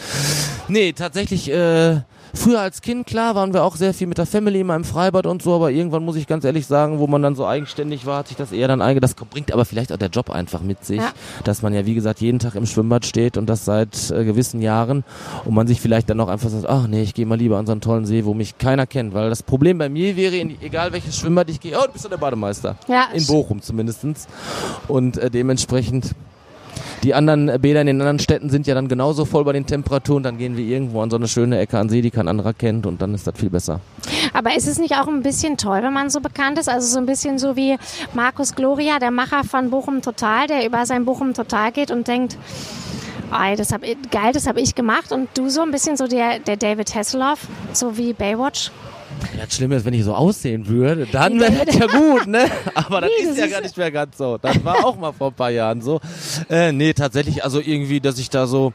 Nee, tatsächlich, äh, früher als Kind, klar, waren wir auch sehr viel mit der Family in meinem Freibad und so, aber irgendwann muss ich ganz ehrlich sagen, wo man dann so eigenständig war, hat sich das eher dann einge... Das bringt aber vielleicht auch der Job einfach mit sich, Ja. dass man ja, wie gesagt, jeden Tag im Schwimmbad steht und das seit äh, gewissen Jahren und man sich vielleicht dann auch einfach sagt, ach nee, ich gehe mal lieber an so einen tollen See, wo mich keiner kennt, weil das Problem bei mir wäre, in, egal welches Schwimmbad ich gehe, oh, du bist doch der Bademeister. Ja, In Bochum zumindestens. Und äh, dementsprechend Die anderen Bäder in den anderen Städten sind ja dann genauso voll bei den Temperaturen. Dann gehen wir irgendwo an so eine schöne Ecke an See, die kein anderer kennt und dann ist das viel besser. Aber ist es nicht auch ein bisschen toll, wenn man so bekannt ist? Also so ein bisschen so wie Markus Gloria, der Macher von Bochum Total, der über sein Bochum Total geht und denkt, Ei, das hab, geil, das habe ich gemacht. Und du so ein bisschen so der, der David Hasselhoff, so wie Baywatch? Ja, das Schlimme ist, wenn ich so aussehen würde, dann wäre das ja gut, ne? Aber das nee, ist das ja ist gar nicht mehr ganz so. Das war auch mal vor ein paar Jahren so. Äh, nee, tatsächlich, also irgendwie, dass ich da so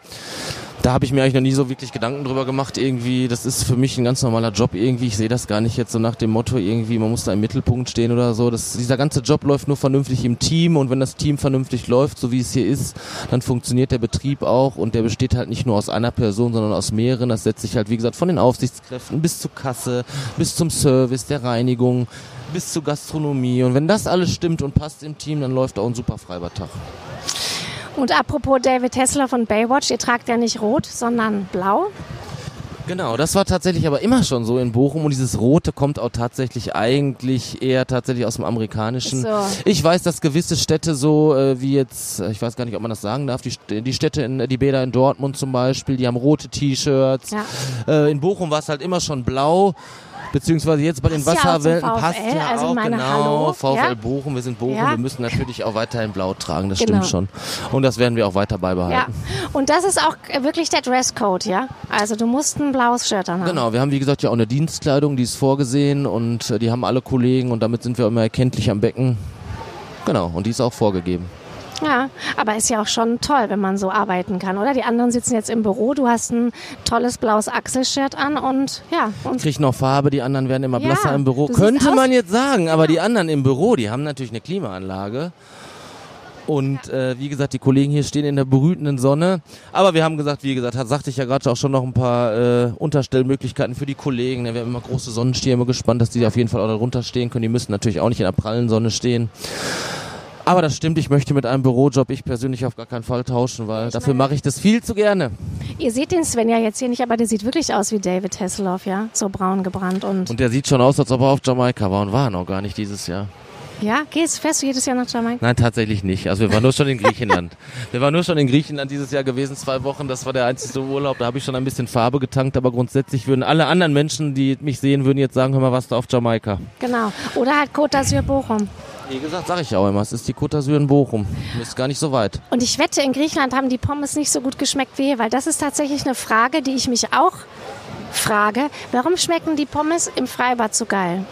da habe ich mir eigentlich noch nie so wirklich Gedanken drüber gemacht. Irgendwie, das ist für mich ein ganz normaler Job. Irgendwie, ich sehe das gar nicht jetzt so nach dem Motto, irgendwie, man muss da im Mittelpunkt stehen oder so. Das, dieser ganze Job läuft nur vernünftig im Team und wenn das Team vernünftig läuft, so wie es hier ist, dann funktioniert der Betrieb auch und der besteht halt nicht nur aus einer Person, sondern aus mehreren. Das setzt sich halt, wie gesagt, von den Aufsichtskräften bis zur Kasse, bis zum Service, der Reinigung, bis zur Gastronomie. Und wenn das alles stimmt und passt im Team, dann läuft auch ein super Freibadtag. Und apropos David Tesla von Baywatch, ihr tragt ja nicht rot, sondern blau. Genau, das war tatsächlich aber immer schon so in Bochum und dieses Rote kommt auch tatsächlich eigentlich eher tatsächlich aus dem Amerikanischen. So. Ich weiß, dass gewisse Städte so äh, wie jetzt, äh, ich weiß gar nicht, ob man das sagen darf, die, die Städte in die Bäder in Dortmund zum Beispiel, die haben rote T-Shirts. Ja. Äh, in Bochum war es halt immer schon blau beziehungsweise jetzt bei den passt Wasserwelten ja passt ja also auch genau. VfL ja? Bochum, wir sind Bochum, ja? wir müssen natürlich auch weiterhin blau tragen, das genau. stimmt schon. Und das werden wir auch weiter beibehalten. Ja. Und das ist auch wirklich der Dresscode, ja? Also du musst ein blaues Shirt haben. Genau, wir haben wie gesagt ja auch eine Dienstkleidung, die ist vorgesehen und äh, die haben alle Kollegen und damit sind wir immer erkenntlich am Becken. Genau, und die ist auch vorgegeben. Ja, aber ist ja auch schon toll, wenn man so arbeiten kann, oder? Die anderen sitzen jetzt im Büro, du hast ein tolles blaues Axel-Shirt an und ja. Und krieg noch Farbe, die anderen werden immer blasser ja, im Büro. Könnte man jetzt sagen, aber ja. die anderen im Büro, die haben natürlich eine Klimaanlage. Und ja. äh, wie gesagt, die Kollegen hier stehen in der brütenden Sonne. Aber wir haben gesagt, wie gesagt, hat, sagte ich ja gerade auch schon noch ein paar äh, Unterstellmöglichkeiten für die Kollegen. Ja, wir haben immer große Sonnenstürme gespannt, dass die auf jeden Fall auch darunter stehen können. Die müssen natürlich auch nicht in der prallen Sonne stehen. Aber das stimmt, ich möchte mit einem Bürojob ich persönlich auf gar keinen Fall tauschen, weil ich dafür mache ich das viel zu gerne. Ihr seht den Sven ja jetzt hier nicht, aber der sieht wirklich aus wie David Hasselhoff, ja? So braun gebrannt und. Und der sieht schon aus, als ob er auf Jamaika war und war noch gar nicht dieses Jahr. Ja, gehst, fährst du jedes Jahr nach Jamaika? Nein, tatsächlich nicht. Also wir waren nur schon in Griechenland. wir waren nur schon in Griechenland dieses Jahr gewesen, zwei Wochen. Das war der einzige Urlaub. Da habe ich schon ein bisschen Farbe getankt, aber grundsätzlich würden alle anderen Menschen, die mich sehen, würden jetzt sagen, hör mal, was da auf Jamaika. Genau. Oder halt Côte d'Azur Bochum. Wie gesagt, sage ich auch immer, es ist die Côte d'Azur in Bochum. Ist gar nicht so weit. Und ich wette, in Griechenland haben die Pommes nicht so gut geschmeckt wie hier, weil das ist tatsächlich eine Frage, die ich mich auch frage. Warum schmecken die Pommes im Freibad so geil?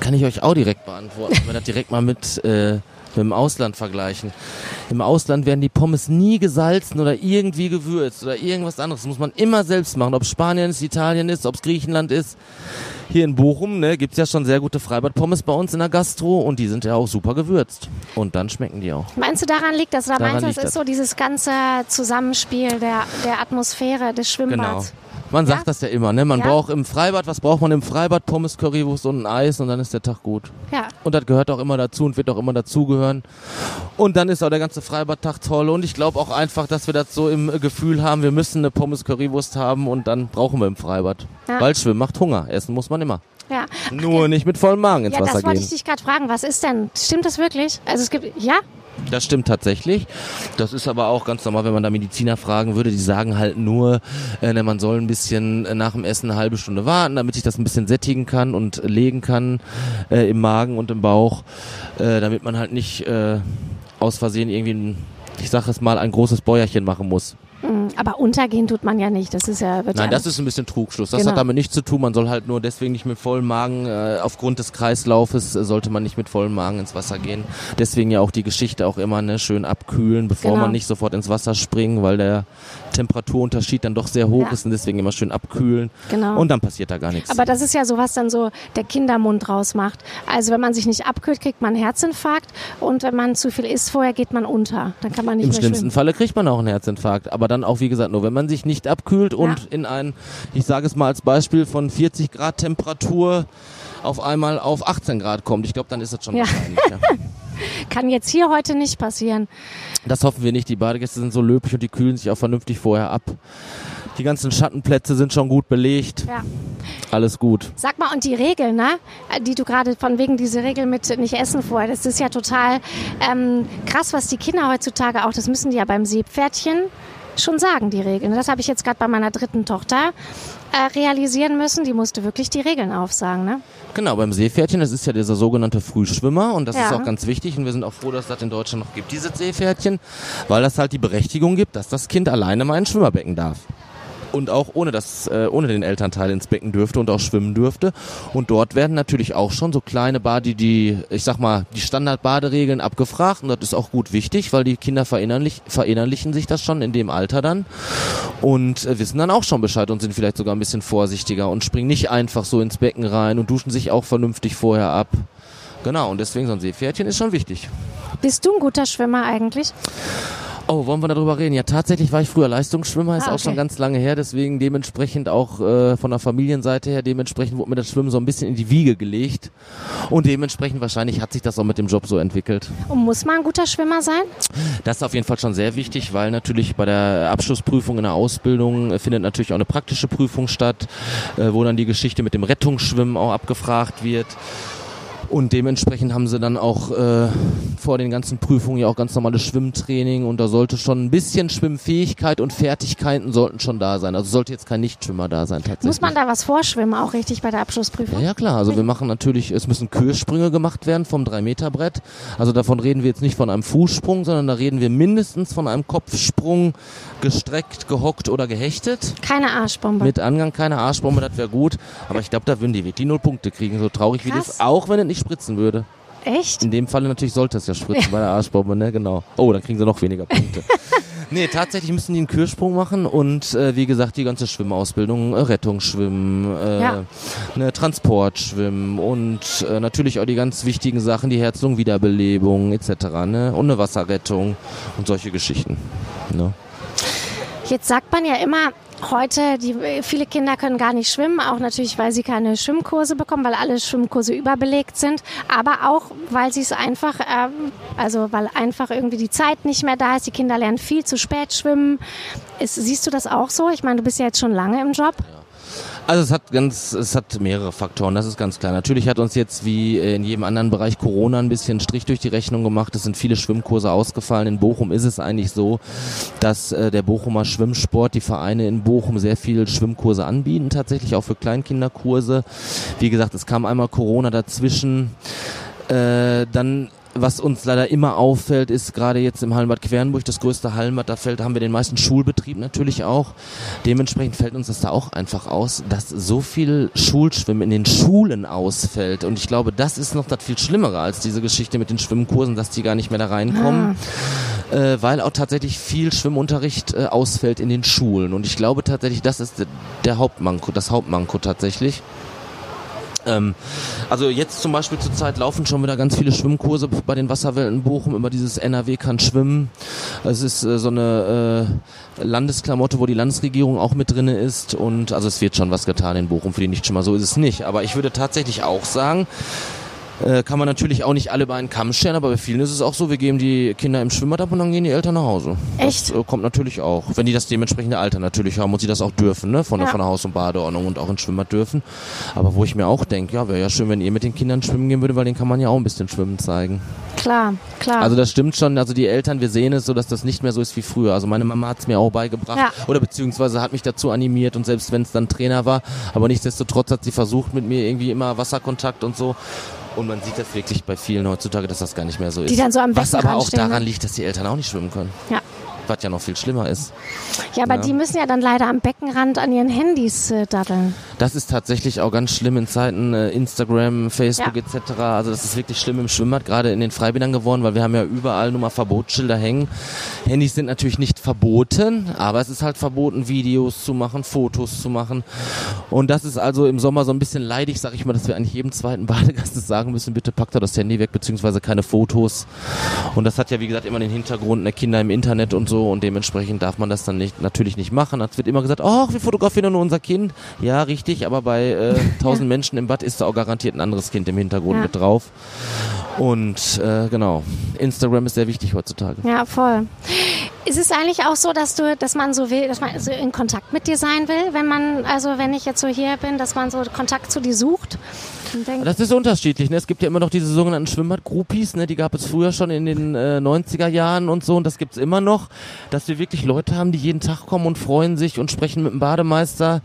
Kann ich euch auch direkt beantworten, wenn wir das direkt mal mit äh, mit dem Ausland vergleichen. Im Ausland werden die Pommes nie gesalzen oder irgendwie gewürzt oder irgendwas anderes. Das muss man immer selbst machen. Ob Spanien ist, Italien ist, ob es Griechenland ist. Hier in Bochum ne, gibt es ja schon sehr gute Freibad-Pommes bei uns in der Gastro und die sind ja auch super gewürzt. Und dann schmecken die auch. Meinst du, daran liegt das? Oder daran meinst du, das ist so dieses ganze Zusammenspiel der, der Atmosphäre des Schwimmbads? Genau. Man sagt das ja immer, ne? Man ja? braucht im Freibad, was braucht man im Freibad? Pommes, Currywurst und ein Eis und dann ist der Tag gut. Ja. Und das gehört auch immer dazu und wird auch immer dazugehören. Und dann ist auch der ganze Freibadtag toll und ich glaube auch einfach, dass wir das so im Gefühl haben, wir müssen eine Pommes, Currywurst haben und dann brauchen wir im Freibad. Ja. Weil Schwimmen macht Hunger, essen muss man immer. Ja. Nur nicht mit vollem Magen ins ja, Wasser gehen. Ja, das wollte ich dich gerade fragen. Was ist denn? Stimmt das wirklich? Also es gibt, ja? Das stimmt tatsächlich. Das ist aber auch ganz normal, wenn man da Mediziner fragen würde. Die sagen halt nur, äh, ne, man soll ein bisschen äh, nach dem Essen eine halbe Stunde warten, damit sich das ein bisschen sättigen kann und legen kann äh, im Magen und im Bauch, äh, damit man halt nicht äh, aus Versehen irgendwie, ein, ich sage es mal, ein großes Bäuerchen machen muss. Mhm, aber untergehen tut man ja nicht. Das ist ja Nein, das ist ein bisschen Trugschluss. Das genau. hat damit nichts zu tun. Man soll halt nur deswegen nicht mit vollem Magen, äh, aufgrund des Kreislaufes äh, sollte man nicht mit vollem Magen ins Wasser gehen. Deswegen ja auch die Geschichte auch immer ne, schön abkühlen, bevor genau. man nicht sofort ins Wasser springt, weil der Temperaturunterschied dann doch sehr hoch ja. ist und deswegen immer schön abkühlen. Genau. Und dann passiert da gar nichts. Aber das ist ja so, was dann so der Kindermund rausmacht. Also wenn man sich nicht abkühlt, kriegt man einen Herzinfarkt und wenn man zu viel isst vorher, geht man unter. Dann kann man nicht Im mehr schlimmsten schwimmen. Falle kriegt man auch einen Herzinfarkt. Aber dann auch, wie gesagt, nur wenn man sich nicht abkühlt und ja. in ein, ich sage es mal als Beispiel, von 40 Grad Temperatur auf einmal auf 18 Grad kommt. Ich glaube, dann ist das schon ja. wahrscheinlich. Ja. Kann jetzt hier heute nicht passieren. Das hoffen wir nicht. Die Badegäste sind so löblich und die kühlen sich auch vernünftig vorher ab. Die ganzen Schattenplätze sind schon gut belegt. Ja. Alles gut. Sag mal, und die Regeln, ne? die du gerade von wegen diese Regel mit nicht essen vorher, das ist ja total ähm, krass, was die Kinder heutzutage auch, das müssen die ja beim Seepferdchen schon sagen, die Regeln. Das habe ich jetzt gerade bei meiner dritten Tochter äh, realisieren müssen. Die musste wirklich die Regeln aufsagen. Ne? Genau, beim Seepferdchen, das ist ja dieser sogenannte Frühschwimmer und das Ja. ist auch ganz wichtig und wir sind auch froh, dass das in Deutschland noch gibt, dieses Seepferdchen, weil das halt die Berechtigung gibt, dass das Kind alleine mal ins Schwimmerbecken darf. Und auch ohne das, äh, ohne den Elternteil ins Becken dürfte und auch schwimmen dürfte. Und dort werden natürlich auch schon so kleine Bade, die, ich sag mal, die Standardbaderegeln abgefragt. Und das ist auch gut wichtig, weil die Kinder verinnerlich, verinnerlichen sich das schon in dem Alter dann und äh, wissen dann auch schon Bescheid und sind vielleicht sogar ein bisschen vorsichtiger und springen nicht einfach so ins Becken rein und duschen sich auch vernünftig vorher ab. Genau, und deswegen so ein Seepferdchen ist schon wichtig. Bist du ein guter Schwimmer eigentlich? Oh, wollen wir darüber reden? Ja, tatsächlich war ich früher Leistungsschwimmer, ist Ah, auch okay. schon ganz lange her, deswegen dementsprechend auch äh, von der Familienseite her, dementsprechend wurde mir das Schwimmen so ein bisschen in die Wiege gelegt und dementsprechend wahrscheinlich hat sich das auch mit dem Job so entwickelt. Und muss man ein guter Schwimmer sein? Das ist auf jeden Fall schon sehr wichtig, weil natürlich bei der Abschlussprüfung in der Ausbildung äh, findet natürlich auch eine praktische Prüfung statt, äh, wo dann die Geschichte mit dem Rettungsschwimmen auch abgefragt wird. Und dementsprechend haben sie dann auch äh, vor den ganzen Prüfungen ja auch ganz normales Schwimmtraining und da sollte schon ein bisschen Schwimmfähigkeit und Fertigkeiten sollten schon da sein. Also sollte jetzt kein Nichtschwimmer da sein tatsächlich. Muss man da was vorschwimmen, auch richtig bei der Abschlussprüfung? Ja, ja, klar. Also wir machen natürlich, es müssen Kürsprünge gemacht werden vom 3-Meter-Brett. Also davon reden wir jetzt nicht von einem Fußsprung, sondern da reden wir mindestens von einem Kopfsprung, gestreckt, gehockt oder gehechtet. Keine Arschbombe. Mit Angang keine Arschbombe, das wäre gut. Aber ich glaube, da würden die wirklich null Punkte kriegen, so traurig wie Krass. das, auch wenn es nicht spritzen würde. Echt? In dem Falle natürlich sollte es ja spritzen bei der Arschbombe, ne? Genau. Oh, dann kriegen sie noch weniger Punkte. Nee, tatsächlich müssen die einen Kürsprung machen und äh, wie gesagt, die ganze Schwimmausbildung, äh, Rettungsschwimmen, äh, Ja. ne, Transportschwimmen und äh, natürlich auch die ganz wichtigen Sachen, die Herz-Lungen-Wiederbelebung etc. Ne? Und eine Wasserrettung und solche Geschichten. Ne? Jetzt sagt man ja immer, heute, die, viele Kinder können gar nicht schwimmen, auch natürlich, weil sie keine Schwimmkurse bekommen, weil alle Schwimmkurse überbelegt sind, aber auch, weil sie es einfach, ähm, also weil einfach irgendwie die Zeit nicht mehr da ist, die Kinder lernen viel zu spät schwimmen. Ist, siehst du das auch so? Ich meine, du bist ja jetzt schon lange im Job. Also es hat ganz, es hat mehrere Faktoren, das ist ganz klar. Natürlich hat uns jetzt wie in jedem anderen Bereich Corona ein bisschen Strich durch die Rechnung gemacht. Es sind viele Schwimmkurse ausgefallen. In Bochum ist es eigentlich so, dass äh, der Bochumer Schwimmsport, die Vereine in Bochum sehr viel Schwimmkurse anbieten, tatsächlich auch für Kleinkinderkurse. Wie gesagt, es kam einmal Corona dazwischen. Äh, dann was uns leider immer auffällt, ist gerade jetzt im Hallenbad Quernburg, das größte Hallenbad, da fällt, haben wir den meisten Schulbetrieb natürlich auch. Dementsprechend fällt uns das da auch einfach aus, dass so viel Schulschwimmen in den Schulen ausfällt. Und ich glaube, das ist noch das viel Schlimmere als diese Geschichte mit den Schwimmkursen, dass die gar nicht mehr da reinkommen. Äh, weil auch tatsächlich viel Schwimmunterricht äh, ausfällt in den Schulen. Und ich glaube tatsächlich, das ist der Hauptmanko, das Hauptmanko tatsächlich. Ähm, also jetzt zum Beispiel zurzeit laufen schon wieder ganz viele Schwimmkurse bei den Wasserwelten Bochum über dieses NRW kann schwimmen. Es ist äh, so eine äh, Landesklamotte, wo die Landesregierung auch mit drinne ist und also es wird schon was getan in Bochum für die Nichtschwimmer, so ist es nicht. Aber ich würde tatsächlich auch sagen, äh, kann man natürlich auch nicht alle bei einen Kamm scheren, aber bei vielen ist es auch so, wir geben die Kinder im Schwimmbad ab und dann gehen die Eltern nach Hause. Echt? Das äh, kommt natürlich auch, wenn die das dementsprechende Alter natürlich haben und sie das auch dürfen, ne? von, der Ja. von der Haus- und Badeordnung und auch ins Schwimmbad dürfen. Aber wo ich mir auch denke, ja, wäre ja schön, wenn ihr mit den Kindern schwimmen gehen würde, weil denen kann man ja auch ein bisschen schwimmen zeigen. Klar, klar. Also das stimmt schon, also die Eltern, wir sehen es so, dass das nicht mehr so ist wie früher. Also meine Mama hat es mir auch beigebracht Ja. oder beziehungsweise hat mich dazu animiert und selbst wenn es dann Trainer war, aber nichtsdestotrotz hat sie versucht mit mir irgendwie immer Wasserkontakt und so. Und man sieht das wirklich bei vielen heutzutage, dass das gar nicht mehr so ist. Die dann so am Was aber auch ne? daran liegt, dass die Eltern auch nicht schwimmen können. ja. Was ja noch viel schlimmer ist. ja, aber Ja. die müssen ja dann leider am Beckenrand an ihren Handys äh, daddeln. Das ist tatsächlich auch ganz schlimm in Zeiten äh, Instagram, Facebook Ja. etc. Also das ist wirklich schlimm im Schwimmbad, gerade in den Freibädern geworden, weil wir haben ja überall nur mal Verbotsschilder hängen. Handys sind natürlich nicht verboten, aber es ist halt verboten, Videos zu machen, Fotos zu machen. Und das ist also im Sommer so ein bisschen leidig, sag ich mal, dass wir eigentlich jedem zweiten Badegast sagen müssen, bitte packt da das Handy weg, beziehungsweise keine Fotos. Und das hat ja, wie gesagt, immer den Hintergrund, ne, Kinder im Internet und so und dementsprechend darf man das dann nicht, natürlich nicht machen. Es wird immer gesagt, oh, wir fotografieren nur unser Kind. Ja, richtig, aber bei äh, 1000 Menschen im Bad ist da auch garantiert ein anderes Kind im Hintergrund Ja. mit drauf. Und äh, genau, Instagram ist sehr wichtig heutzutage. Ja, voll. Ist es eigentlich auch so, dass du, dass man so will, dass man so in Kontakt mit dir sein will, wenn man, also wenn ich jetzt so hier bin, dass man so Kontakt zu dir sucht? Das ist unterschiedlich. Ne? Es gibt ja immer noch diese sogenannten Schwimmbad-Groupies, ne? die gab es früher schon in den äh, 90er Jahren und so und das gibt's immer noch, dass wir wirklich Leute haben, die jeden Tag kommen und freuen sich und sprechen mit dem Bademeister.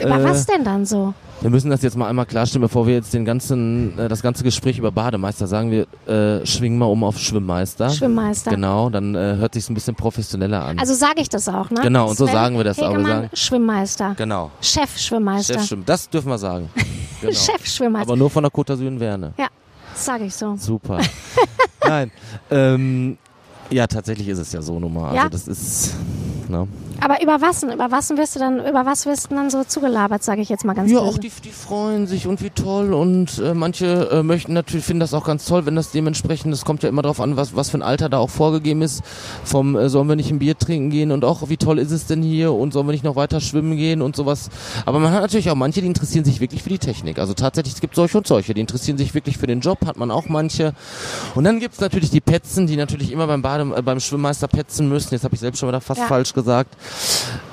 Über äh, was denn dann so? Wir müssen das jetzt mal einmal klarstellen, bevor wir jetzt den ganzen, äh, das ganze Gespräch über Bademeister sagen. Wir äh, schwingen mal um auf Schwimmmeister. Schwimmmeister. Genau, dann äh, hört sich ein bisschen professioneller an. Also sage ich das auch, ne? Genau, und so sagen wir das auch. Wir Hegemann, sagen, Schwimmmeister. genau. Chef Schwimmmeister. Chef Schwimm, das dürfen wir sagen. Genau. Chef Schwimmmeister. Aber nur von der Côte d'Azur Werne. ja, das sage ich so. Super. Nein. Ähm, ja, tatsächlich ist es ja so nun mal. Also Ja. das ist. Ne? Aber über was, denn? über was wirst du dann, über was wirst du dann so zugelabert, sage ich jetzt mal ganz Ja, böse. auch die, die freuen sich und wie toll und äh, manche äh, möchten natürlich, finden das auch ganz toll, wenn das dementsprechend, es kommt ja immer darauf an, was, was für ein Alter da auch vorgegeben ist, vom äh, sollen wir nicht ein Bier trinken gehen und auch wie toll ist es denn hier und sollen wir nicht noch weiter schwimmen gehen und sowas. Aber man hat natürlich auch manche, die interessieren sich wirklich für die Technik. Also tatsächlich, es gibt solche und solche, die interessieren sich wirklich für den Job, hat man auch manche. Und dann gibt's natürlich die Petzen, die natürlich immer beim Bade, äh, beim Schwimmmeister petzen müssen. Jetzt habe ich selbst schon wieder fast Ja. falsch gesagt.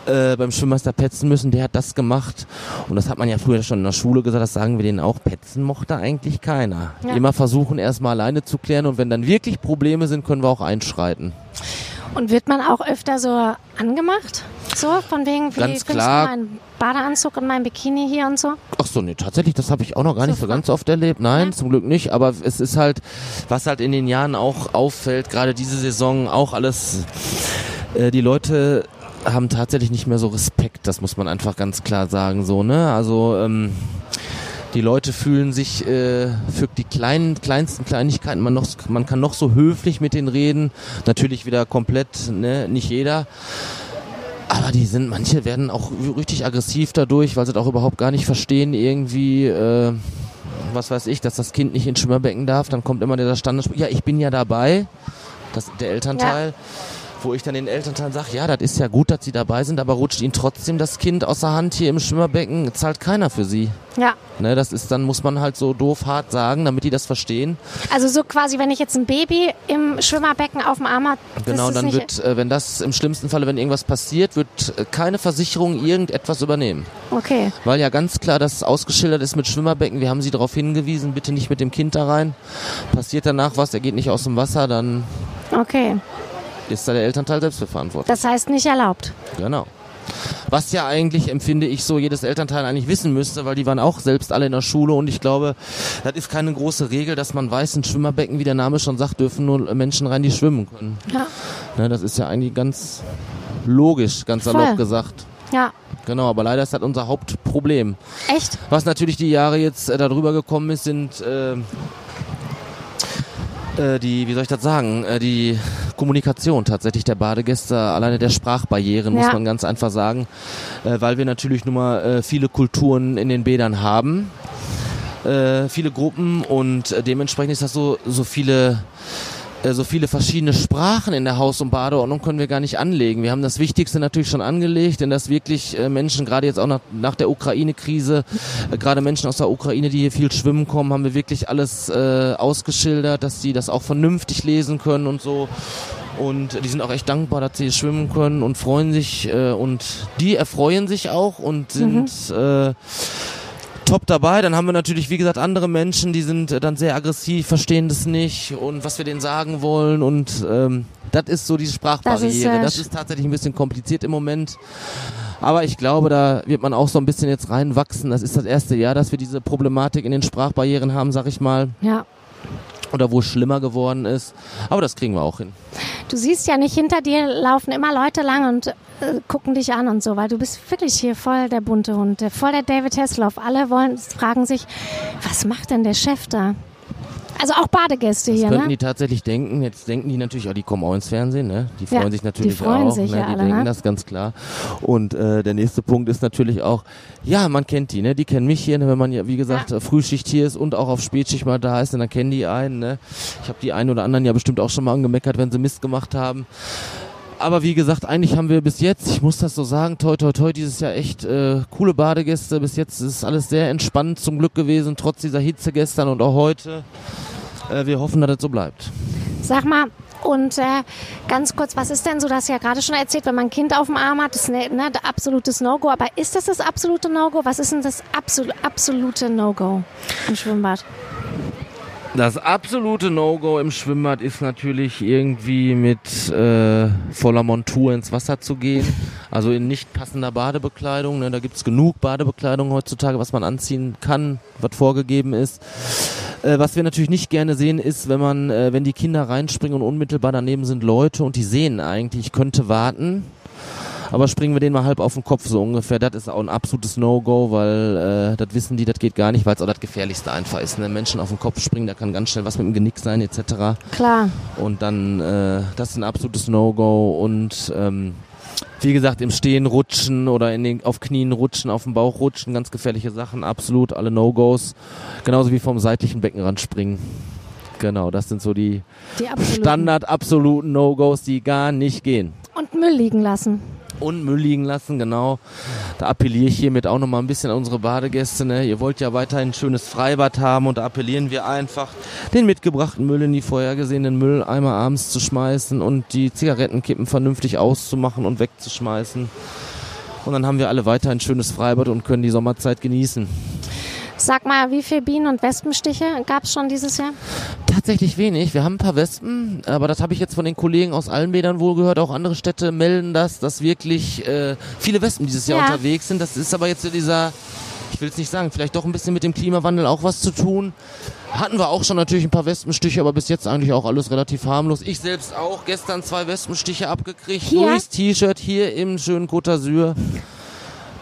Äh, beim Schwimmmeister petzen müssen, der hat das gemacht. Und das hat man ja früher schon in der Schule gesagt, das sagen wir denen auch. Petzen mochte eigentlich keiner. Ja. Immer versuchen, erstmal alleine zu klären und wenn dann wirklich Probleme sind, können wir auch einschreiten. Und wird man auch öfter so angemacht? So, von wegen, wie Ganz klar. du meinen Badeanzug und mein Bikini hier und so? Ach so, nee, tatsächlich, das habe ich auch noch gar nicht so So ganz oft erlebt. Nein, Ja. zum Glück nicht. Aber es ist halt, was halt in den Jahren auch auffällt, gerade diese Saison auch alles, äh, die Leute haben tatsächlich nicht mehr so Respekt. Das muss man einfach ganz klar sagen, so, ne? Also, ähm, die Leute fühlen sich äh, für die kleinen, kleinsten Kleinigkeiten, man, noch, man kann noch so höflich mit denen reden. Natürlich wieder komplett, ne, nicht jeder. Aber die sind, manche werden auch richtig aggressiv dadurch, weil sie das auch überhaupt gar nicht verstehen, irgendwie, äh, was weiß ich, dass das Kind nicht ins Schwimmerbecken darf. Dann kommt immer dieser Standardspruch, ja, ich bin ja dabei, das, der Elternteil. Wo ich dann den Elternteil sage, ja, das ist ja gut, dass sie dabei sind, aber rutscht ihnen trotzdem das Kind aus der Hand hier im Schwimmerbecken, zahlt keiner für sie. Ja. Ne, das ist dann, muss man halt so doof hart sagen, damit die das verstehen. Also so quasi, wenn ich jetzt ein Baby im Schwimmerbecken auf dem Arm habe, Genau, dann wird, äh, wenn das im schlimmsten Falle, wenn irgendwas passiert, wird äh, keine Versicherung irgendetwas übernehmen. Okay. Weil ja ganz klar das ausgeschildert ist mit Schwimmerbecken. Wir haben sie darauf hingewiesen, bitte nicht mit dem Kind da rein. Passiert danach was, er geht nicht aus dem Wasser, dann Okay. Ist da der Elternteil selbst für verantwortlich. Das heißt nicht erlaubt. Genau. Was ja eigentlich, empfinde ich so, jedes Elternteil eigentlich wissen müsste, weil die waren auch selbst alle in der Schule und ich glaube, das ist keine große Regel, dass man weiß, in Schwimmerbecken, wie der Name schon sagt, dürfen nur Menschen rein, die schwimmen können. Ja. Ne, das ist ja eigentlich ganz logisch, ganz Voll. salopp gesagt. Ja. Genau, aber leider ist das unser Hauptproblem. Echt? Was natürlich die Jahre jetzt äh, darüber gekommen ist, sind äh, äh, die, wie soll ich das sagen, äh, die Kommunikation tatsächlich der Badegäste, alleine der Sprachbarrieren, muss Ja. man ganz einfach sagen, äh, weil wir natürlich nun mal äh, viele Kulturen in den Bädern haben, äh, viele Gruppen und äh, dementsprechend ist das so, so viele äh, so viele verschiedene Sprachen in der Haus- und Badeordnung können wir gar nicht anlegen. Wir haben das Wichtigste natürlich schon angelegt, denn dass wirklich äh, Menschen, gerade jetzt auch nach, nach der Ukraine-Krise, äh, gerade Menschen aus der Ukraine, die hier viel schwimmen kommen, haben wir wirklich alles äh, ausgeschildert, dass sie das auch vernünftig lesen können und so. Und die sind auch echt dankbar, dass sie schwimmen können und freuen sich äh, und die erfreuen sich auch und sind äh, top dabei. Dann haben wir natürlich, wie gesagt, andere Menschen, die sind äh, dann sehr aggressiv, verstehen das nicht und was wir denen sagen wollen und ähm, das ist so diese Sprachbarriere. äh, Das ist, tatsächlich ein bisschen kompliziert im Moment. Aber ich glaube, da wird man auch so ein bisschen jetzt reinwachsen. Das ist das erste Jahr, dass wir diese Problematik in den Sprachbarrieren haben, sag ich mal. Ja. Oder wo es schlimmer geworden ist. Aber das kriegen wir auch hin. Du siehst ja nicht, hinter dir laufen immer Leute lang und äh, gucken dich an und so, weil du bist wirklich hier voll der bunte Hund, voll der David Hasselhoff. Alle wollen, fragen sich, was macht denn der Chef da? Also auch Badegäste Das hier, könnten ne? die tatsächlich denken. Jetzt denken die natürlich, oh, die kommen auch ins Fernsehen, ne? Die freuen Ja, sich die natürlich freuen auch. sich ne? ja Die alle, denken ne? das ganz klar. Und äh, der nächste Punkt ist natürlich auch, ja, man kennt die, ne? Die kennen mich hier, ne? wenn man ja, wie gesagt, Ja. Frühschicht hier ist und auch auf Spätschicht mal da ist, dann kennen die einen, ne? Ich habe die einen oder anderen ja bestimmt auch schon mal angemeckert, wenn sie Mist gemacht haben. Aber wie gesagt, eigentlich haben wir bis jetzt, ich muss das so sagen, toi toi toi, dieses Jahr echt äh, coole Badegäste. Bis jetzt ist alles sehr entspannt zum Glück gewesen, trotz dieser Hitze gestern und auch heute. Äh, wir hoffen, dass das so bleibt. Sag mal, Und äh, ganz kurz, was ist denn so, das ja gerade schon erzählt, wenn man ein Kind auf dem Arm hat, das ist ne, ne, absolutes No-Go. Aber ist das das absolute No-Go? Was ist denn das absol absolute No-Go im Schwimmbad? Das absolute No-Go im Schwimmbad ist natürlich irgendwie mit äh, voller Montur ins Wasser zu gehen. Also in nicht passender Badebekleidung. Ne? Da gibt's genug Badebekleidung heutzutage, was man anziehen kann, was vorgegeben ist. Äh, was wir natürlich nicht gerne sehen, ist, wenn man, äh, wenn die Kinder reinspringen und unmittelbar daneben sind Leute und die sehen eigentlich, ich könnte warten aber springen wir den mal halb auf den Kopf so ungefähr. Das ist auch ein absolutes No-Go, weil äh, das wissen die, das geht gar nicht, weil es auch das Gefährlichste einfach ist. Ne? Menschen auf den Kopf springen, da kann ganz schnell was mit dem Genick sein etc. Klar. Und dann, äh, das ist ein absolutes No-Go und ähm, wie gesagt, im Stehen rutschen oder in den, auf Knien rutschen, auf dem Bauch rutschen, ganz gefährliche Sachen, absolut alle No-Gos. Genauso wie vom seitlichen Beckenrand springen. Genau, das sind so die, Die absoluten. Standard absoluten No-Gos, die gar nicht gehen. Und Müll liegen lassen. Und Müll liegen lassen, genau. Da appelliere ich hiermit auch nochmal ein bisschen an unsere Badegäste. Ne? Ihr wollt ja weiterhin ein schönes Freibad haben und da appellieren wir einfach, den mitgebrachten Müll in die vorhergesehenen Mülleimer abends zu schmeißen und die Zigarettenkippen vernünftig auszumachen und wegzuschmeißen. Und dann haben wir alle weiter ein schönes Freibad und können die Sommerzeit genießen. Sag mal, wie viele Bienen- und Wespenstiche gab es schon dieses Jahr? Tatsächlich wenig. Wir haben ein paar Wespen, aber das habe ich jetzt von den Kollegen aus Allenbädern wohl gehört. Auch andere Städte melden das, dass wirklich äh, viele Wespen dieses Jahr Ja. unterwegs sind. Das ist aber jetzt so dieser, ich will es nicht sagen, vielleicht doch ein bisschen mit dem Klimawandel auch was zu tun. Hatten wir auch schon natürlich ein paar Wespenstiche, aber bis jetzt eigentlich auch alles relativ harmlos. Ich selbst auch gestern zwei Wespenstiche abgekriegt. Hier? Durchs T-Shirt hier im schönen Côte d'Azur.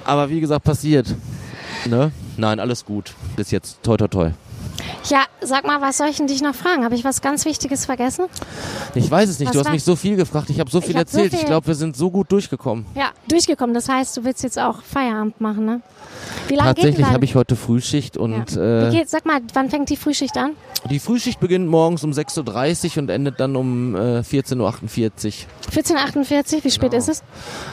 Aber wie gesagt, passiert. Ne? Nein, alles gut. Bis jetzt. Toi, toi, toi. Ja, sag mal, was soll ich denn dich noch fragen? Habe ich was ganz Wichtiges vergessen? Ich weiß es nicht. Was du hast war- mich so viel gefragt. Ich habe so viel so erzählt. ich viel- glaube, wir sind so gut durchgekommen. Ja, durchgekommen. Das heißt, du willst jetzt auch Feierabend machen, ne? Wie lange Tatsächlich habe ich heute Frühschicht und ja. Wie äh, geht, Sag mal, wann fängt die Frühschicht an? die Frühschicht beginnt morgens um 6.30 Uhr und endet dann um äh, 14.48 Uhr. 14.48 wie spät Genau. ist es?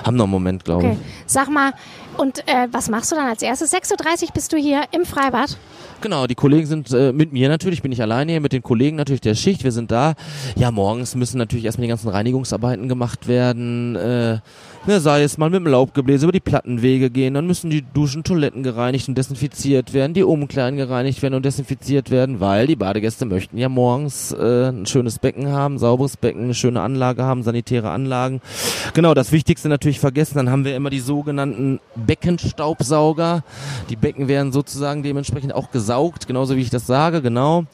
Haben noch einen Moment, glaube Okay. Sag mal, und äh, was machst du dann als erstes? 6.30 Uhr bist du hier im Freibad. ich. Genau, die Kollegen sind äh, mit mir natürlich, bin ich alleine hier, mit den Kollegen natürlich der Schicht. Wir sind da. Ja, morgens müssen natürlich erstmal die ganzen Reinigungsarbeiten gemacht werden. Äh, ne, sei es mal mit dem Laubgebläse über die Plattenwege gehen, dann müssen die Duschen, Toiletten gereinigt und desinfiziert werden, die Umkleiden gereinigt werden und desinfiziert werden, weil die Badegäste möchten ja morgens äh, ein schönes Becken haben, sauberes Becken, eine schöne Anlage haben, sanitäre Anlagen. Genau, das Wichtigste natürlich vergessen, dann haben wir immer die sogenannten Beckenstaubsauger. Die Becken werden sozusagen dementsprechend auch gesaugt, genauso wie ich das sage, genau,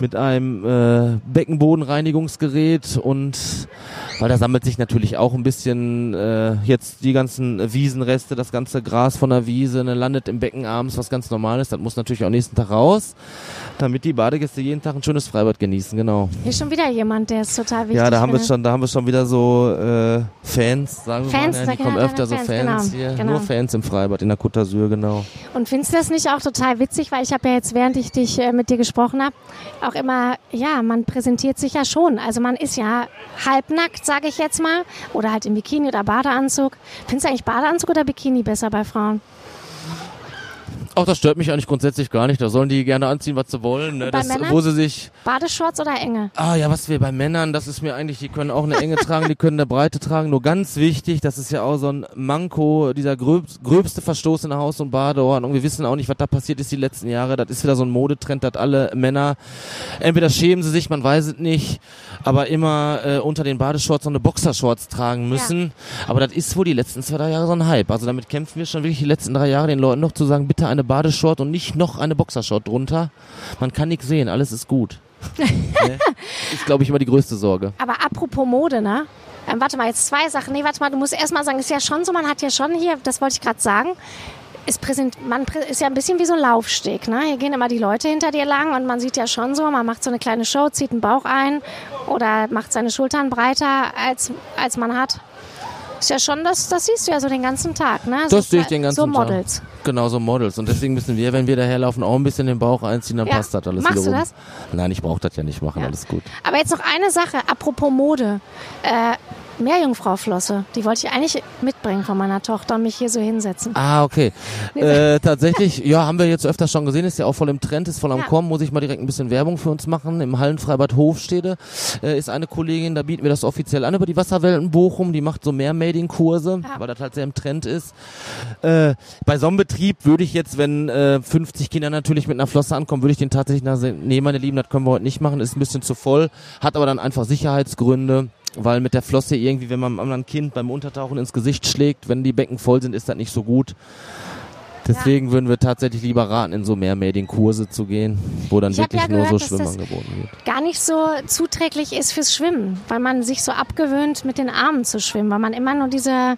mit einem äh, Beckenbodenreinigungsgerät und weil da sammelt sich natürlich auch ein bisschen äh, jetzt die ganzen Wiesenreste, das ganze Gras von der Wiese, ne, landet im Becken abends, was ganz normal ist. Das muss natürlich auch nächsten Tag raus, damit die Badegäste jeden Tag ein schönes Freibad genießen, genau. Hier ist schon wieder jemand, der ist total wichtig. ja, da haben wir schon, da haben wir schon wieder so äh, Fans, sagen wir Fans, mal, da ja, die kann kommen öfter so Fans, Fans genau, hier, genau. nur Fans im Freibad in der Côte d'Azur, genau. Und findest du das nicht auch total witzig, weil ich habe ja jetzt, während ich dich äh, mit dir gesprochen habe, auch immer, ja, man präsentiert sich ja schon. Also man ist ja halbnackt, sage ich jetzt mal, oder halt im Bikini oder Badeanzug. Findest du eigentlich Badeanzug oder Bikini besser bei Frauen? Auch das stört mich eigentlich grundsätzlich gar nicht. Da sollen die gerne anziehen, was sie wollen. Ne? Das, Männern? wo sie sich Badeshorts oder enge? Ah ja, was wir bei Männern, das ist mir eigentlich, die können auch eine Enge tragen, die können eine Breite tragen. Nur ganz wichtig, das ist ja auch so ein Manko, dieser gröb, gröbste Verstoß in der Haus- und Badeordnung. Wir wissen auch nicht, was da passiert ist die letzten Jahre. Das ist wieder so ein Modetrend, dass alle Männer, entweder schämen sie sich, man weiß es nicht, aber immer äh, unter den Badeshorts so eine Boxershorts tragen müssen. Aber das ist wohl die letzten zwei, drei Jahre so ein Hype. Also damit kämpfen wir schon wirklich die letzten drei Jahre, den Leuten noch zu sagen, bitte eine Badeshort und nicht noch eine Boxershort drunter. Man kann nichts sehen, alles ist gut. ne? Ist, glaube ich, immer die größte Sorge. Aber apropos Mode, ne? Ähm, warte mal, jetzt zwei Sachen. Nee, warte mal, du musst erst mal sagen, ist ja schon so, man hat ja schon hier, das wollte ich gerade sagen, ist, präsent, man ist ja ein bisschen wie so ein Laufsteg. Ne? Hier gehen immer die Leute hinter dir lang und man sieht ja schon so, man macht so eine kleine Show, zieht einen Bauch ein oder macht seine Schultern breiter, als, als man hat. Ist ja schon, das, das siehst du ja so den ganzen Tag. Ne? Das so, sehe ich den ganzen So Tag. Models. Genau, so Models. Und deswegen müssen wir, wenn wir daherlaufen, auch ein bisschen den Bauch einziehen, dann Ja. passt das alles Machst du wiederum. das? Nein, ich brauche das ja nicht machen, Ja. alles gut. Aber jetzt noch eine Sache, apropos Mode. Äh, Meerjungfrau-Flosse. Die wollte ich eigentlich mitbringen von meiner Tochter und mich hier so hinsetzen. Ah, okay. Äh, tatsächlich, ja, haben wir jetzt öfter schon gesehen, ist ja auch voll im Trend, ist voll am Ja. Kommen, muss ich mal direkt ein bisschen Werbung für uns machen. Im Hallenfreibad Hofstede äh, ist eine Kollegin, da bieten wir das offiziell an über die Wasserwelten Bochum, die macht so Meermading-Kurse, Ja. weil das halt sehr im Trend ist. Äh, bei so einem Betrieb würde ich jetzt, wenn äh, 50 Kinder natürlich mit einer Flosse ankommen, würde ich den tatsächlich nach, nee, meine Lieben, das können wir heute nicht machen, ist ein bisschen zu voll, hat aber dann einfach Sicherheitsgründe. Weil mit der Flosse irgendwie, wenn man einem anderen Kind beim Untertauchen ins Gesicht schlägt, wenn die Becken voll sind, ist das nicht so gut. Deswegen würden wir tatsächlich lieber raten, in so Mehrmedien-Kurse zu gehen, wo dann Ich wirklich ja nur so gehört, Schwimmen angeboten wird. Gar nicht so zuträglich ist fürs Schwimmen, weil man sich so abgewöhnt, mit den Armen zu schwimmen, weil man immer nur diese,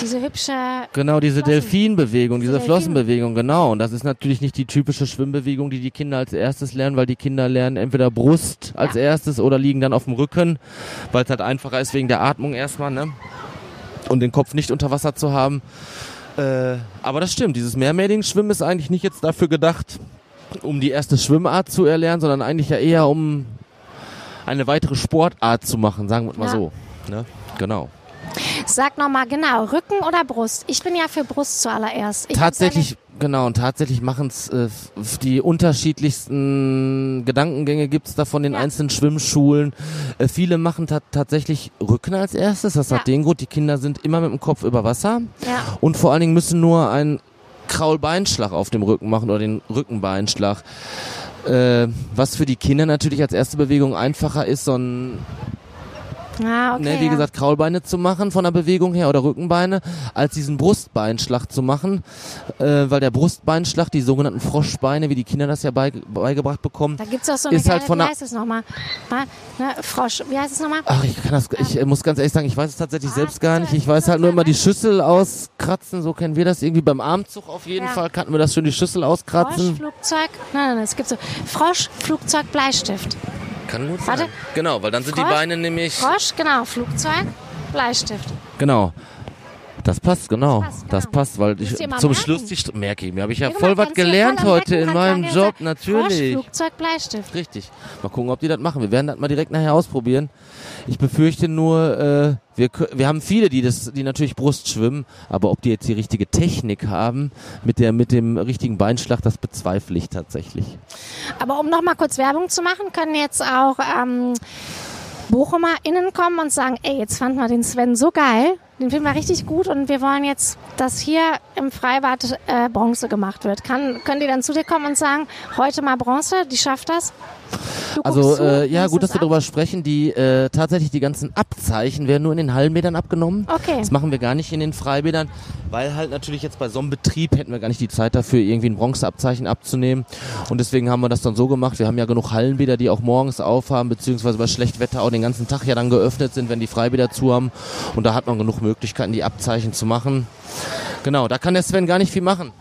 diese hübsche Genau, diese Flossen. Delfinbewegung, diese Delfin. Flossenbewegung, genau. Und das ist natürlich nicht die typische Schwimmbewegung, die die Kinder als erstes lernen, weil die Kinder lernen entweder Brust als Ja. erstes oder liegen dann auf dem Rücken, weil es halt einfacher ist wegen der Atmung erstmal, ne? Und den Kopf nicht unter Wasser zu haben. Äh, aber das stimmt, dieses Mehrmäding-Schwimmen ist eigentlich nicht jetzt dafür gedacht, um die erste Schwimmart zu erlernen, sondern eigentlich ja eher um eine weitere Sportart zu machen, sagen wir mal Ja. so. Ne? Genau. Sag nochmal genau, Rücken oder Brust? Ich bin ja für Brust zuallererst. Ich tatsächlich, genau, und tatsächlich machen es äh, die unterschiedlichsten Gedankengänge gibt's da von den Ja. einzelnen Schwimmschulen. Äh, viele machen ta tatsächlich Rücken als erstes. Das Ja. hat den Grund, die Kinder sind immer mit dem Kopf über Wasser Ja. und vor allen Dingen müssen nur einen Kraulbeinschlag auf dem Rücken machen oder den Rückenbeinschlag. Äh, was für die Kinder natürlich als erste Bewegung einfacher ist, so ein Ah, okay. ne, wie ja. gesagt, Kraulbeine zu machen von der Bewegung her oder Rückenbeine, als diesen Brustbeinschlag zu machen, äh, weil der Brustbeinschlag, die sogenannten Froschbeine, wie die Kinder das ja bei, beigebracht bekommen, Da gibt's auch so eine ist halt geile- von wie der- heißt es nochmal? Mal, ne, Frosch, wie heißt es nochmal? ach, ich kann das, ich äh, muss ganz ehrlich sagen, ich weiß es tatsächlich Ah, selbst gar das nicht. Ich weiß halt nur immer die das Schüssel auskratzen, so kennen wir das irgendwie beim Armzug auf jeden Ja. Fall, kannten wir das schon, die Schüssel auskratzen. Flugzeug, nein, nein, nein, es gibt so Frosch, Flugzeug, Bleistift. Kann gut Warte. sein. Genau, weil dann sind die Frosch, Beine nämlich, Frosch, genau, Flugzeug, Bleistift. genau. Das passt, genau. Das passt, Das genau. passt, weil ich zum merken. Schluss die St merke ich mir, habe ich ja, guck voll was gelernt heute in meinem Job, natürlich. Frosch, Flugzeug, Bleistift. Richtig. Mal gucken, ob die das machen. Wir werden das mal direkt nachher ausprobieren. Ich befürchte nur, äh, wir, wir haben viele, die das, die natürlich Brust schwimmen, aber ob die jetzt die richtige Technik haben mit der, mit dem richtigen Beinschlag, das bezweifle ich tatsächlich. Aber um noch mal kurz Werbung zu machen, können jetzt auch ähm, BochumerInnen kommen und sagen, ey, jetzt fanden wir den Sven so geil, den finden wir richtig gut und wir wollen jetzt, dass hier im Freibad äh, Bronze gemacht wird. Kann, können die dann zu dir kommen und sagen, heute mal Bronze, die schafft das? Also äh, ja, gut, dass das wir ab? darüber sprechen. Die äh, tatsächlich die ganzen Abzeichen werden nur in den Hallenbädern abgenommen. Okay. Das machen wir gar nicht in den Freibädern, weil halt natürlich jetzt bei so einem Betrieb hätten wir gar nicht die Zeit dafür, irgendwie ein Bronzeabzeichen abzunehmen. Und deswegen haben wir das dann so gemacht. Wir haben ja genug Hallenbäder, die auch morgens aufhaben, beziehungsweise bei Schlechtwetter auch den ganzen Tag ja dann geöffnet sind, wenn die Freibäder zu haben. Und da hat man genug Möglichkeiten, die Abzeichen zu machen. Genau, da kann der Sven gar nicht viel machen.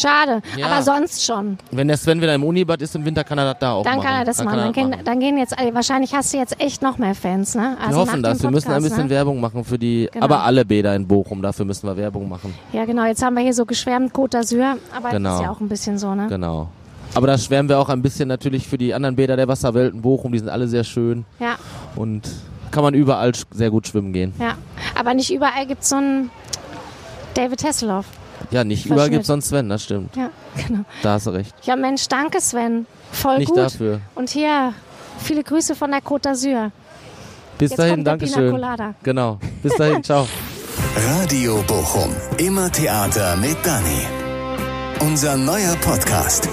Schade, Ja. aber sonst schon. Wenn der Sven wieder im Unibad ist im Winter, kann er das da auch Dann machen. kann er das machen. Dann, gehen, dann gehen jetzt, wahrscheinlich hast du jetzt echt noch mehr Fans, ne? Wir Also hoffen nach das. dem Wir müssen ein Podcast, bisschen ne? Werbung machen für die, Genau. aber alle Bäder in Bochum, dafür müssen wir Werbung machen. Ja, genau. Jetzt haben wir hier so geschwärmt Côte d'Azur, aber Genau. das ist ja auch ein bisschen so, ne? Genau. Aber da schwärmen wir auch ein bisschen natürlich für die anderen Bäder der Wasserwelten Bochum, die sind alle sehr schön Ja, und kann man überall sehr gut schwimmen gehen. ja. Aber nicht überall gibt es so einen David Hasselhoff. Ja, nicht Verschnitt. überall gibt's sonst Sven, das stimmt. Ja, genau. Da hast du recht. Ja, Mensch, danke Sven. Voll Nicht gut. dafür. Und hier, viele Grüße von der Côte d'Azur. Bis Jetzt dahin, danke schön. Genau. Bis dahin, ciao. Radio Bochum. Immer Theater mit Dani. Unser neuer Podcast.